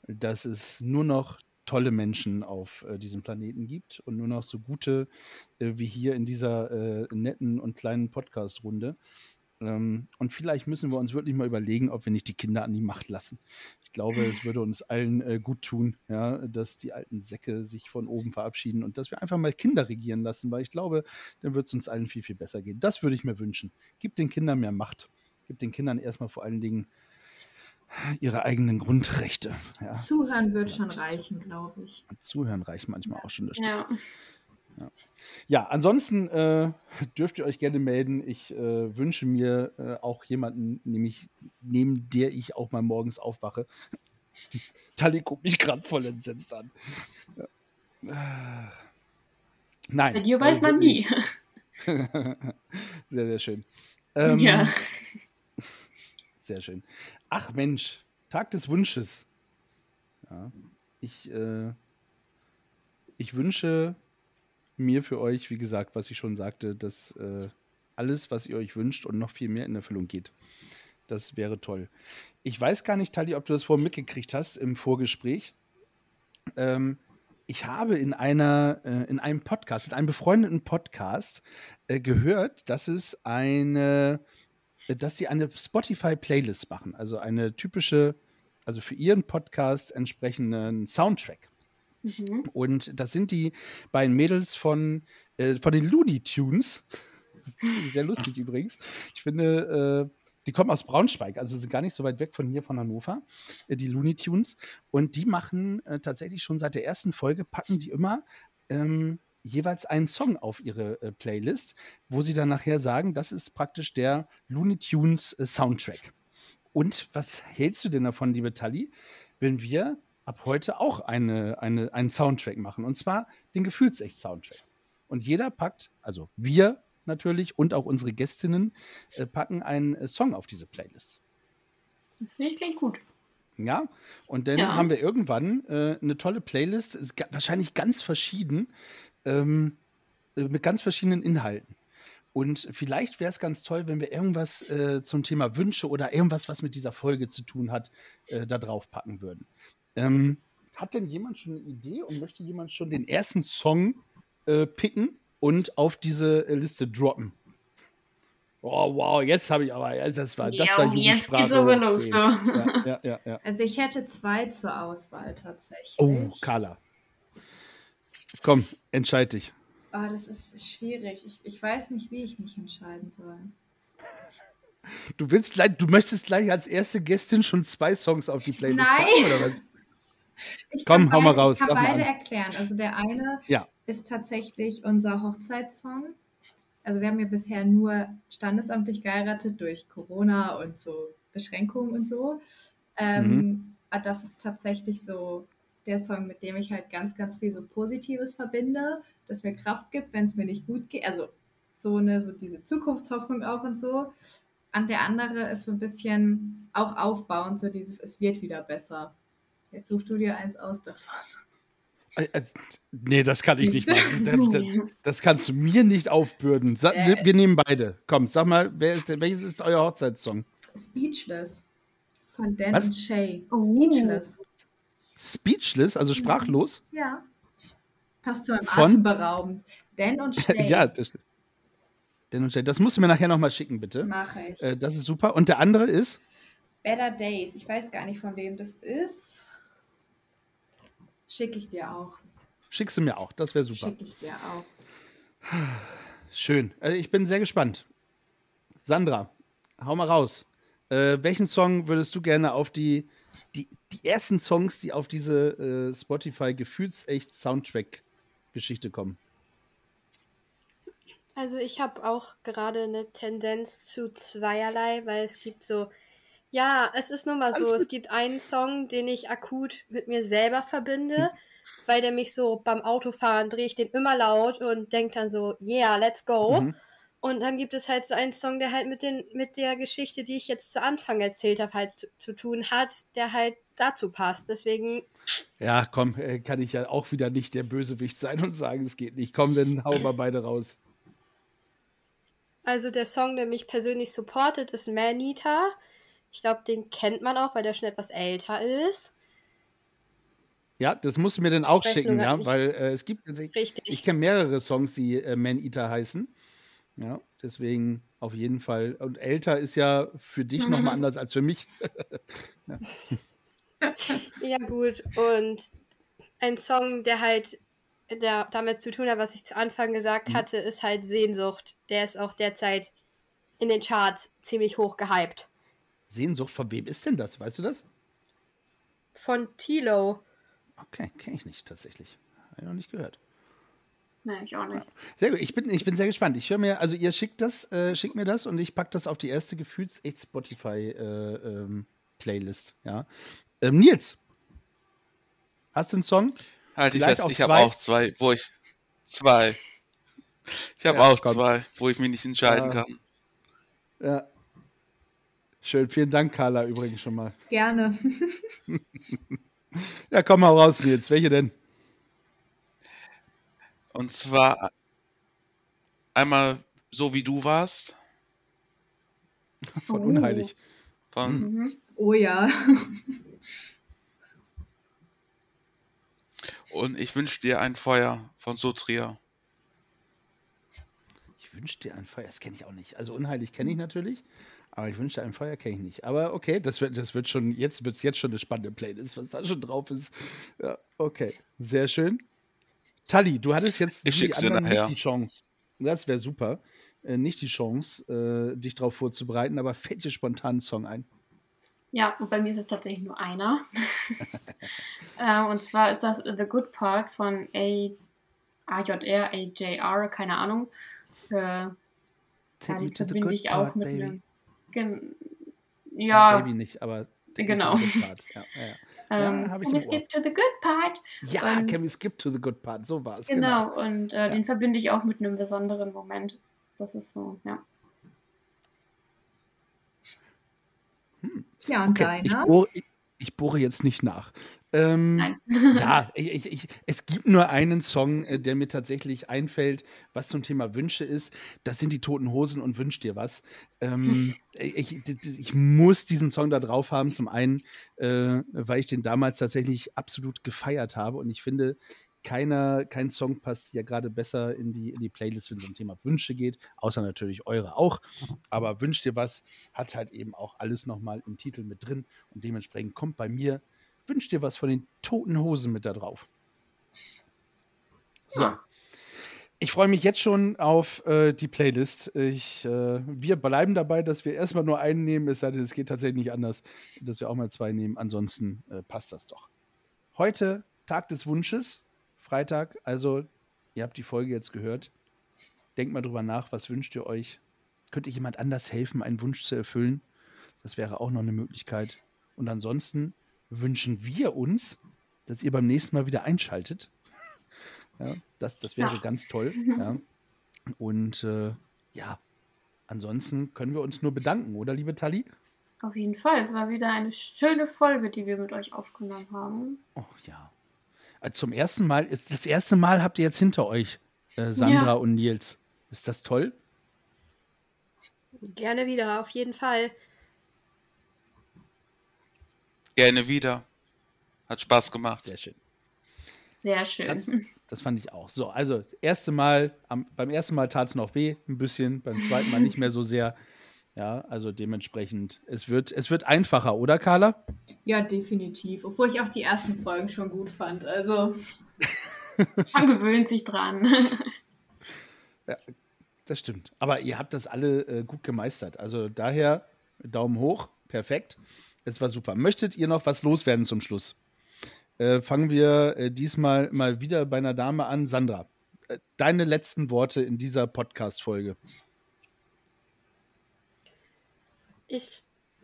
A: dass es nur noch tolle Menschen auf äh, diesem Planeten gibt und nur noch so gute äh, wie hier in dieser äh, netten und kleinen Podcast-Runde. Ähm, und vielleicht müssen wir uns wirklich mal überlegen, ob wir nicht die Kinder an die Macht lassen. Ich glaube, es würde uns allen äh, gut tun, ja, dass die alten Säcke sich von oben verabschieden und dass wir einfach mal Kinder regieren lassen, weil ich glaube, dann wird es uns allen viel, viel besser gehen. Das würde ich mir wünschen. Gib den Kindern mehr Macht. Gib den Kindern erstmal vor allen Dingen ihre eigenen Grundrechte. Ja,
E: Zuhören wird schon reichen, glaube ich.
A: Zuhören reicht manchmal auch schon. Das stimmt.
B: Ja.
A: Ja, ansonsten äh, dürft ihr euch gerne melden. Ich äh, wünsche mir äh, auch jemanden, nämlich neben der ich auch mal morgens aufwache. Tali guckt mich gerade voll entsetzt an. Ja. Äh, Nein.
B: Bei dir
A: also
B: weiß man nie.
A: sehr, sehr schön. Ähm,
B: ja.
A: Sehr schön. Ach Mensch, Tag des Wunsches. Ja, ich, äh, ich wünsche mir für euch, wie gesagt, was ich schon sagte, dass äh, alles, was ihr euch wünscht und noch viel mehr in Erfüllung geht. Das wäre toll. Ich weiß gar nicht, Tali, ob du das vorhin mitgekriegt hast im Vorgespräch. Ähm, ich habe in einer, äh, in einem Podcast, in einem befreundeten Podcast äh, gehört, dass es eine, dass sie eine Spotify-Playlist machen, also eine typische, also für ihren Podcast entsprechenden Soundtrack.
B: Mhm.
A: Und das sind die beiden Mädels von, äh, von den Looney Tunes. Sehr lustig übrigens. Ich finde, Die kommen aus Braunschweig, also sind gar nicht so weit weg von hier, von Hannover, äh, die Looney Tunes. Und die machen äh, tatsächlich schon seit der ersten Folge, packen die immer ähm, jeweils einen Song auf ihre äh, Playlist, wo sie dann nachher sagen, das ist praktisch der Looney Tunes äh, Soundtrack. Und was hältst du denn davon, liebe Tali, wenn wir ab heute auch eine, eine, einen Soundtrack machen? Und zwar den Gefühlsecht-Soundtrack. Und jeder packt, also wir natürlich und auch unsere Gästinnen, äh, packen einen äh, Song auf diese Playlist.
B: Das finde ich klingt gut.
A: Ja, und dann
B: Ja.
A: haben wir irgendwann äh, eine tolle Playlist, ist wahrscheinlich ganz verschieden, ähm, äh, mit ganz verschiedenen Inhalten. Und vielleicht wäre es ganz toll, wenn wir irgendwas äh, zum Thema Wünsche oder irgendwas, was mit dieser Folge zu tun hat, äh, da drauf packen würden. Ähm, hat denn jemand schon eine Idee und möchte jemand schon den ersten Song äh, picken und auf diese äh, Liste droppen? Oh, wow, jetzt habe ich aber, das war, das
B: Ja,
A: war
B: jetzt geht's
A: Jugendsprache
B: aber los,
A: 10.
B: du.
A: Ja, ja, ja, ja.
E: Also ich hätte zwei zur Auswahl tatsächlich.
A: Oh, Carla. Komm, entscheid dich.
E: Oh, das ist schwierig. Ich, ich weiß nicht, wie ich mich entscheiden soll.
A: Du willst gleich, du möchtest gleich als erste Gästin schon zwei Songs auf die Playlist
E: Nein.
A: packen, oder was?
E: Ich
A: Komm, hau mal
E: beide,
A: raus,
E: Ich kann beide erklären. Also der eine
A: Ja.
E: ist tatsächlich unser Hochzeitssong. Also wir haben ja bisher nur standesamtlich geheiratet durch Corona und so Beschränkungen und so. Ähm,
A: Mhm.
E: aber Das ist tatsächlich so der Song, mit dem ich halt ganz, ganz viel so Positives verbinde, das mir Kraft gibt, wenn es mir nicht gut geht. Also so eine, so diese Zukunftshoffnung auch und so. Und der andere ist so ein bisschen auch aufbauend, so dieses, es wird wieder besser. Jetzt such du dir eins aus davon.
A: Äh, Nee, das kann ich nicht machen. Das, das, das kannst du mir nicht aufbürden. Sa
E: Äh.
A: Wir nehmen beide. Komm, sag mal, wer ist denn, welches ist euer Hochzeitssong?
E: Speechless von Dan
A: Was?
E: und Shay.
B: Oh.
E: Speechless.
A: Speechless, also sprachlos?
E: Ja. Passt zu meinem
A: Von?
E: Atemberaubend. Dan und Shay.
A: ja, das stimmt. Den und Jay. Das musst du mir nachher nochmal schicken, bitte.
E: Mache ich.
A: Äh, das ist super. Und der andere ist?
E: Better Days. Ich weiß gar nicht, von wem das ist. Schicke ich dir auch.
A: Schickst du mir auch. Das wäre super.
E: Schicke ich dir auch.
A: Schön. Äh, ich bin sehr gespannt. Sandra, hau mal raus. Äh, welchen Song würdest du gerne auf die, die, die ersten Songs, die auf diese äh, Spotify gefühlsecht Soundtrack-Geschichte kommen?
C: Also ich habe auch gerade eine Tendenz zu zweierlei, weil es gibt so, ja, es ist nun mal
A: Alles
C: so,
A: gut.
C: es gibt einen Song, den ich akut mit mir selber verbinde, weil der mich so beim Autofahren drehe ich den immer laut und denke dann so, yeah, let's go.
A: Mhm.
C: Und dann gibt es halt so einen Song, der halt mit, den, mit der Geschichte, die ich jetzt zu Anfang erzählt habe, halt zu, zu tun hat, der halt dazu passt. Deswegen,
A: Ja, komm, äh, kann ich ja auch wieder nicht der Bösewicht sein und sagen, es geht nicht. Komm, dann hau mal beide raus.
C: also der Song, der mich persönlich supportet, ist Maneater. Ich glaube, den kennt man auch, weil der schon etwas älter ist.
A: Ja, das musst du mir dann auch schicken, ja, weil äh, es gibt, also ich,
C: Richtig.
A: ich kenne mehrere Songs, die äh, Man-Eater heißen. Ja, deswegen auf jeden Fall. Und älter ist ja für dich nochmal anders als für mich.
C: Ja, gut. Und ein Song, der halt der damit zu tun hat, was ich zu Anfang gesagt
A: Mhm.
C: hatte, ist halt Sehnsucht. Der ist auch derzeit in den Charts ziemlich hoch gehypt.
A: Sehnsucht, von wem ist denn das? Weißt du das?
C: Von Tilo.
A: Okay, kenne ich nicht tatsächlich. Habe ich noch nicht gehört.
B: Nee, ich auch nicht.
A: Sehr gut, ich bin, ich bin sehr gespannt. Ich höre mir, also ihr schickt das, äh, schickt mir das und ich packe das auf die erste Gefühls-echt Spotify äh, ähm, Playlist. Ja. Ähm, Nils, hast du einen Song?
D: Halt ich fest, ich habe auch zwei, wo ich. Zwei. Ich habe
A: Ja,
D: auch
A: komm.
D: zwei, wo ich mich nicht entscheiden
A: Ja.
D: kann.
A: Ja. Schön, vielen Dank, Carla, übrigens schon mal.
E: Gerne.
A: Ja, komm mal raus, Nils. Welche denn?
D: Und zwar einmal so wie du warst.
A: Von
B: Oh.
A: Unheilig.
D: Von
B: Mhm.
E: Oh ja.
D: und ich wünsche dir ein Feuer von Sotria.
A: Ich wünsche dir ein Feuer. Das kenne ich auch nicht. Also Unheilig kenne ich natürlich, aber ich wünsche dir ein Feuer kenne ich nicht. Aber okay, das wird, das wird schon, jetzt wird es jetzt schon eine spannende Playlist, was da schon drauf ist. Ja, okay. Sehr schön. Tali, du hattest jetzt
D: Ich
A: die anderen
D: nachher.
A: nicht die Chance. Das wäre super. äh, nicht die Chance, äh, dich darauf vorzubereiten, aber fällt dir spontan einen Song ein?
B: Ja, und bei mir ist es tatsächlich nur einer. äh, und zwar ist das The Good Part von A AJR, AJR, keine Ahnung. Äh, ja, die verbinde ich auch part, mit einem. Gen ja. ja.
A: Baby nicht, aber.
B: Genau.
A: Ja, ja, ja.
B: Ähm, can we skip to the good part?
A: Ja, und, can we skip to the good part? So war es.
B: Genau, genau. und äh, den verbinde ich auch mit einem besonderen Moment. Das ist so, ja.
A: Ja, und okay. deiner? Ich bohre, ich, ich bohre jetzt nicht nach. Ähm, Nein. ja, ich, ich, es gibt nur einen Song, äh, der mir tatsächlich einfällt, was zum Thema Wünsche ist. Das sind die Toten Hosen und Wünsch dir was. Ähm, ich, ich, muss diesen Song da drauf haben. Zum einen, äh, weil ich den damals tatsächlich absolut gefeiert habe und ich finde, keiner, kein Song passt ja gerade besser in die, in die Playlist, wenn es um Thema Wünsche geht, außer natürlich eure auch. Aber Wünsch dir was hat halt eben auch alles nochmal im Titel mit drin und dementsprechend kommt bei mir Wünsch dir was von den toten Hosen mit da drauf. So. Ich freue mich jetzt schon auf äh, die Playlist. Ich, äh, wir bleiben dabei, dass wir erstmal nur einen nehmen, es sei denn, es geht tatsächlich nicht anders, dass wir auch mal zwei nehmen. Ansonsten äh, passt das doch. Heute Tag des Wunsches, Freitag. Also, ihr habt die Folge jetzt gehört. Denkt mal drüber nach, was wünscht ihr euch? Könnte jemand anders helfen, einen Wunsch zu erfüllen? Das wäre auch noch eine Möglichkeit. Und ansonsten wünschen wir uns, dass ihr beim nächsten Mal wieder einschaltet. Ja, das, das wäre ja. ganz toll. Ja. Und äh, ja, ansonsten können wir uns nur bedanken, oder liebe Tali?
B: Auf jeden Fall. Es war wieder eine schöne Folge, die wir mit euch aufgenommen haben.
A: Oh ja. Also zum ersten Mal, ist das erste Mal habt ihr jetzt hinter euch, äh, Sandra ja. und Nils. Ist das toll?
C: Gerne wieder, auf jeden Fall.
D: Gerne wieder. Hat Spaß gemacht.
A: Sehr schön.
B: Sehr schön.
A: Das, das fand ich auch. So, also erste Mal, am, beim ersten Mal tat es noch weh, ein bisschen, beim zweiten Mal nicht mehr so sehr. Ja, also dementsprechend, es wird, es wird einfacher, oder Carla?
E: Ja, definitiv. Obwohl ich auch die ersten Folgen schon gut fand. Also.
B: Man gewöhnt sich dran.
A: ja, das stimmt. Aber ihr habt das alle äh, gut gemeistert. Also daher Daumen hoch, perfekt. Es war super. Möchtet ihr noch was loswerden zum Schluss? Äh, fangen wir äh, diesmal mal wieder bei einer Dame an. Sandra, äh, deine letzten Worte in dieser Podcast-Folge.
C: Ich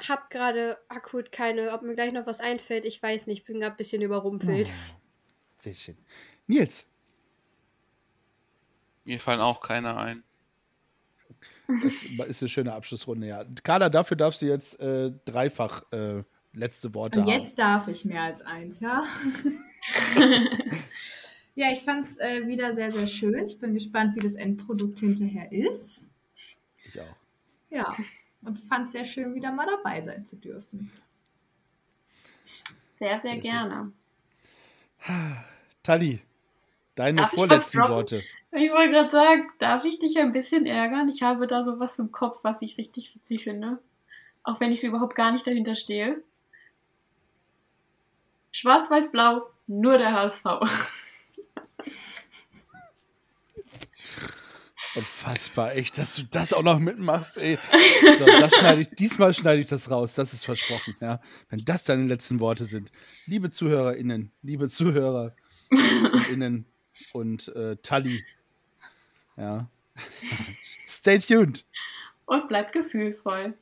C: habe gerade akut keine, ob mir gleich noch was einfällt, ich weiß nicht, bin gerade ein bisschen überrumpelt. Oh,
A: sehr schön. Nils.
D: Mir fallen auch keine ein.
A: Das ist eine schöne Abschlussrunde, ja. Carla, dafür darfst du jetzt äh, dreifach äh, letzte Worte
E: Und
A: jetzt
E: haben. darf ich mehr als eins, ja. ja, ich fand es äh, wieder sehr, sehr schön. Ich bin gespannt, wie das Endprodukt hinterher ist.
A: Ich auch.
E: Ja, und fand es sehr schön, wieder mal dabei sein zu dürfen.
B: Sehr, sehr, sehr gerne.
A: Tali, deine Darf vorletzten Worte.
B: Ich wollte gerade sagen, darf ich dich ein bisschen ärgern? Ich habe da sowas im Kopf, was ich richtig witzig finde. Auch wenn ich überhaupt gar nicht dahinter stehe. Schwarz-Weiß-Blau, nur der HSV.
A: Unfassbar, echt, dass du das auch noch mitmachst, ey. So, schneide ich, diesmal schneide ich das raus, das ist versprochen, ja. Wenn das deine letzten Worte sind. Liebe ZuhörerInnen, liebe ZuhörerInnen und äh, Tali, ja. Stay tuned.
B: Und bleibt gefühlvoll.